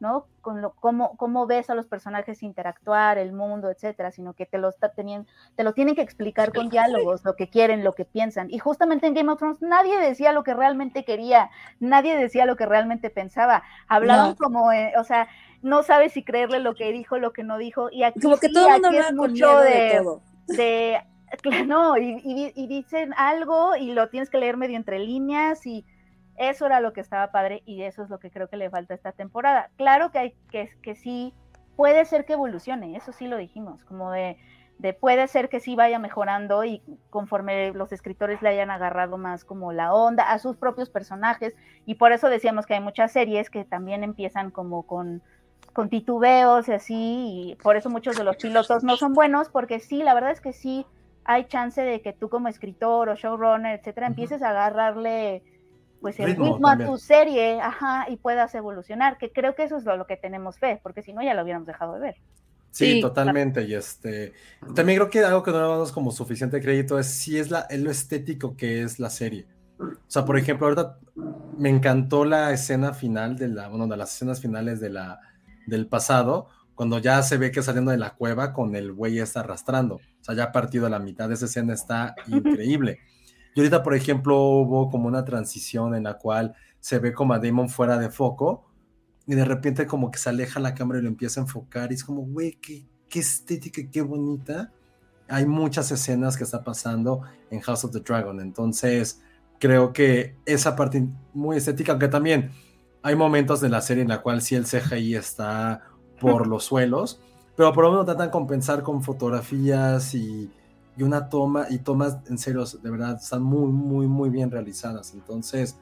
¿no? Con lo, cómo, cómo ves a los personajes interactuar, el mundo, etcétera, sino que te lo está teniendo, te lo tienen que explicar con diálogos, lo que quieren, lo que piensan. Y justamente en Game of Thrones nadie decía lo que realmente quería, nadie decía lo que realmente pensaba. Hablaban No. como, eh, o sea, no sabes si creerle lo que dijo, lo que no dijo. Y aquí Como que sí, todo el mundo aquí es mucho de, de todo. de claro, no, y, dicen algo y lo tienes que leer medio entre líneas y eso era lo que estaba padre y eso es lo que creo que le falta esta temporada. Claro que hay que, que sí, puede ser que evolucione, eso sí lo dijimos, como de, de puede ser que sí vaya mejorando y conforme los escritores le hayan agarrado más como la onda a sus propios personajes y por eso decíamos que hay muchas series que también empiezan como con con titubeos y así, y por eso muchos de los pilotos no son buenos, porque sí, la verdad es que sí hay chance de que tú como escritor o showrunner, etcétera, empieces a agarrarle pues el Ritmo ritmo, a tu serie, ajá, y puedas evolucionar, que creo que eso es lo, lo que tenemos fe, porque si no ya lo hubiéramos dejado de ver. Sí, Sí. totalmente. Y este, también creo que algo que no le damos como suficiente crédito es si es la, es lo estético que es la serie. O sea, por ejemplo, ahorita me encantó la escena final de la, bueno, de las escenas finales de la, del pasado, cuando ya se ve que saliendo de la cueva con el güey está arrastrando. O sea, ya partido a la mitad de esa escena está increíble. Y ahorita, por ejemplo, hubo como una transición en la cual se ve como a Damon fuera de foco y de repente como que se aleja la cámara y lo empieza a enfocar y es como, güey, qué, qué estética, y qué bonita. Hay muchas escenas que está pasando en House of the Dragon, entonces creo que esa parte muy estética, aunque también hay momentos de la serie en la cual sí el CGI está por los suelos, pero por lo menos tratan de compensar con fotografías y, y una toma, y tomas en serio, de verdad, están muy, muy, muy bien realizadas, entonces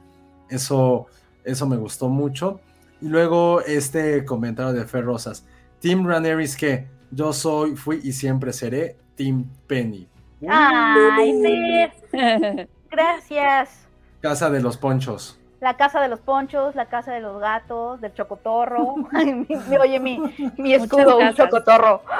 eso, eso me gustó mucho. Y luego este comentario de Fer Rosas. Team Raneris que yo soy, fui y siempre seré Team Penny. Ay, Fer, gracias. Casa de los ponchos. La casa de los ponchos, la casa de los gatos, del chocotorro. Ay, mi- mi- oye, mi, mi escudo, un chocotorro.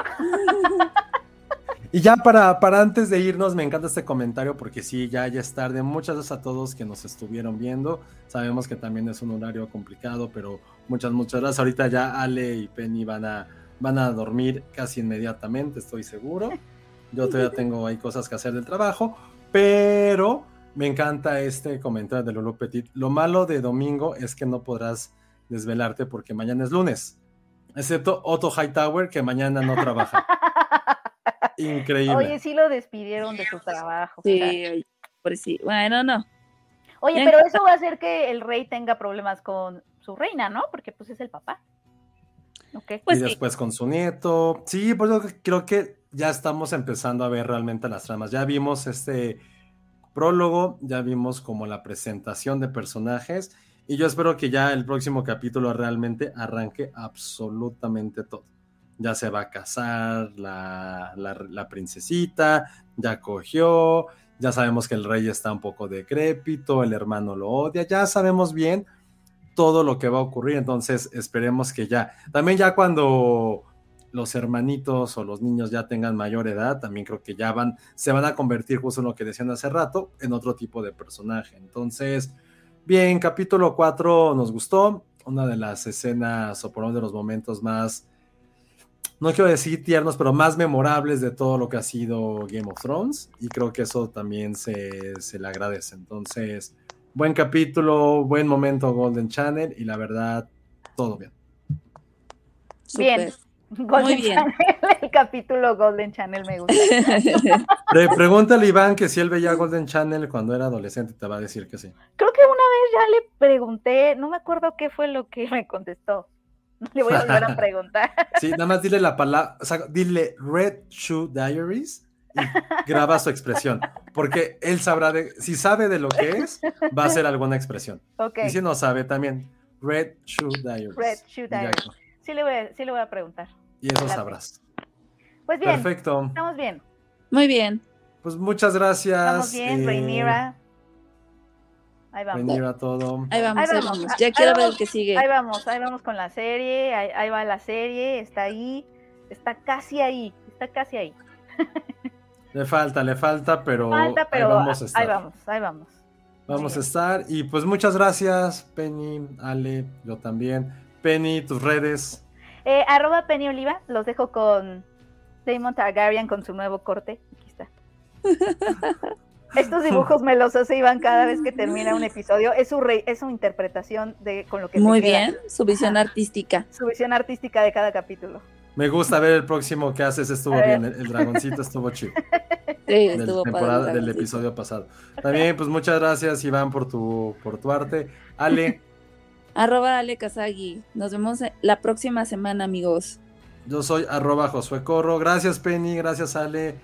Y ya para, para antes de irnos, me encanta este comentario porque sí, ya, ya es tarde. Muchas gracias a todos que nos estuvieron viendo. Sabemos que también es un horario complicado, pero muchas, muchas gracias. Ahorita ya Ale y Penny van a, van a dormir casi inmediatamente, estoy seguro. Yo todavía tengo ahí cosas que hacer del trabajo, pero me encanta este comentario de Lolo Petit. Lo malo de domingo es que no podrás desvelarte porque mañana es lunes, excepto Otto Hightower que mañana no trabaja. Increíble. Oye, sí lo despidieron de su trabajo. Sí, oye, por sí. Bueno, no. Oye, pero eso va a hacer que el rey tenga problemas con su reina, ¿no? Porque pues es el papá. Ok. Pues y sí. después con su nieto. Sí, por eso que- creo que ya estamos empezando a ver realmente las tramas. Ya vimos este prólogo, ya vimos como la presentación de personajes y yo espero que ya el próximo capítulo realmente arranque absolutamente todo. Ya se va a casar la, la, princesita, ya cogió, ya sabemos que el rey está un poco decrépito, el hermano lo odia, ya sabemos bien todo lo que va a ocurrir, entonces esperemos que ya, también ya cuando los hermanitos o los niños ya tengan mayor edad, también creo que ya van, se van a convertir justo en lo que decían hace rato, en otro tipo de personaje. Entonces, bien, capítulo 4 nos gustó, una de las escenas o por uno de los momentos más, no quiero decir tiernos, pero más memorables de todo lo que ha sido Game of Thrones, y creo que eso también se, se le agradece. Entonces, buen capítulo, buen momento Golden Channel, y la verdad, todo bien. Bien. Golden bien. Channel, el capítulo Golden Channel me gusta. Pre- pregúntale Iván que si él veía Golden Channel cuando era adolescente, te va a decir que sí. Creo que una vez ya le pregunté, no me acuerdo qué fue lo que me contestó. Le voy a volver a preguntar. Sí, nada más dile la palabra, o sea, dile Red Shoe Diaries y graba su expresión, porque él sabrá de, si sabe de lo que es, va a hacer alguna expresión. Ok, Y si no sabe también, Red Shoe Diaries. Red Shoe Diaries. sí le voy a, sí le voy a preguntar. Y eso sabrás. Pues bien, Perfecto. estamos bien. Muy bien. Pues muchas gracias. Estamos bien, eh, Rhaenyra. Ahí vamos. Rhaenyra, todo. Ahí vamos, Ahí ahí vamos, ahí Ya quiero ver el que sigue. Ahí vamos, ahí vamos con la serie, ahí, ahí va la serie, está ahí, está casi ahí, está casi ahí. Le falta, le falta, pero, Falta, ahí pero vamos a estar. ahí vamos, ahí vamos. Vamos a estar. Y pues muchas gracias, Penny, Ale, yo también. Penny, tus redes. Eh, arroba Penny Oliva, los dejo con Damon Targaryen con su nuevo corte. Aquí está. Estos dibujos me los hace Iván cada vez que termina un episodio. Es su, re- es su interpretación de con lo que se Muy queda. bien. Su visión artística. Su visión artística de cada capítulo. Me gusta ver el próximo que haces, estuvo bien. El, el dragoncito estuvo chido. Sí, Del, estuvo temporada, padre. del episodio pasado. También, pues muchas gracias, Iván, por tu, por tu arte. Ale, Arroba Ale Kazagi. Nos vemos la próxima semana, amigos. yo soy arroba Josué Corro. Gracias, Penny, gracias, Ale.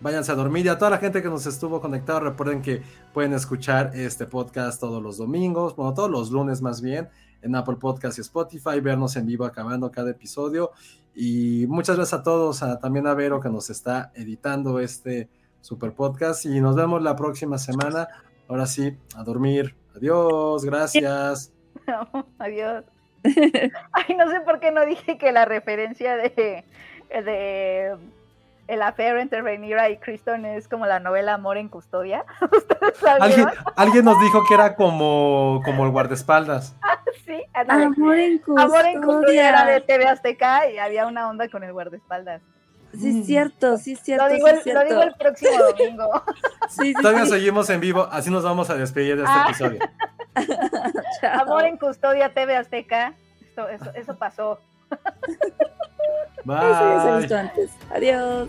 Váyanse a dormir. Y a toda la gente que nos estuvo conectado, recuerden que pueden escuchar este podcast todos los domingos, bueno, todos los lunes más bien, en Apple Podcast y Spotify, vernos en vivo acabando cada episodio. Y muchas gracias a todos, a- también a Vero que nos está editando este super podcast. Y nos vemos la próxima semana. Ahora sí, a dormir. Adiós, gracias. Adiós. Ay, no sé por qué no dije que la referencia de, de el affair entre Rhaenyra y Kristen es como la novela Amor en Custodia. ¿Ustedes sabían? Alguien, alguien nos dijo que era como, como el guardaespaldas. Sí, ándale. Amor en custodia. Amor en Custodia era de TV Azteca y había una onda con el guardaespaldas. Sí, es cierto, sí, es cierto. Lo digo, sí, el, es lo cierto. digo el próximo domingo. Sí, sí, Todavía sí. seguimos en vivo, así nos vamos a despedir de este Ah. episodio. Amor en Custodia, TV Azteca. Esto- eso, eso pasó. Eso ya se ha Bye. visto antes. Adiós.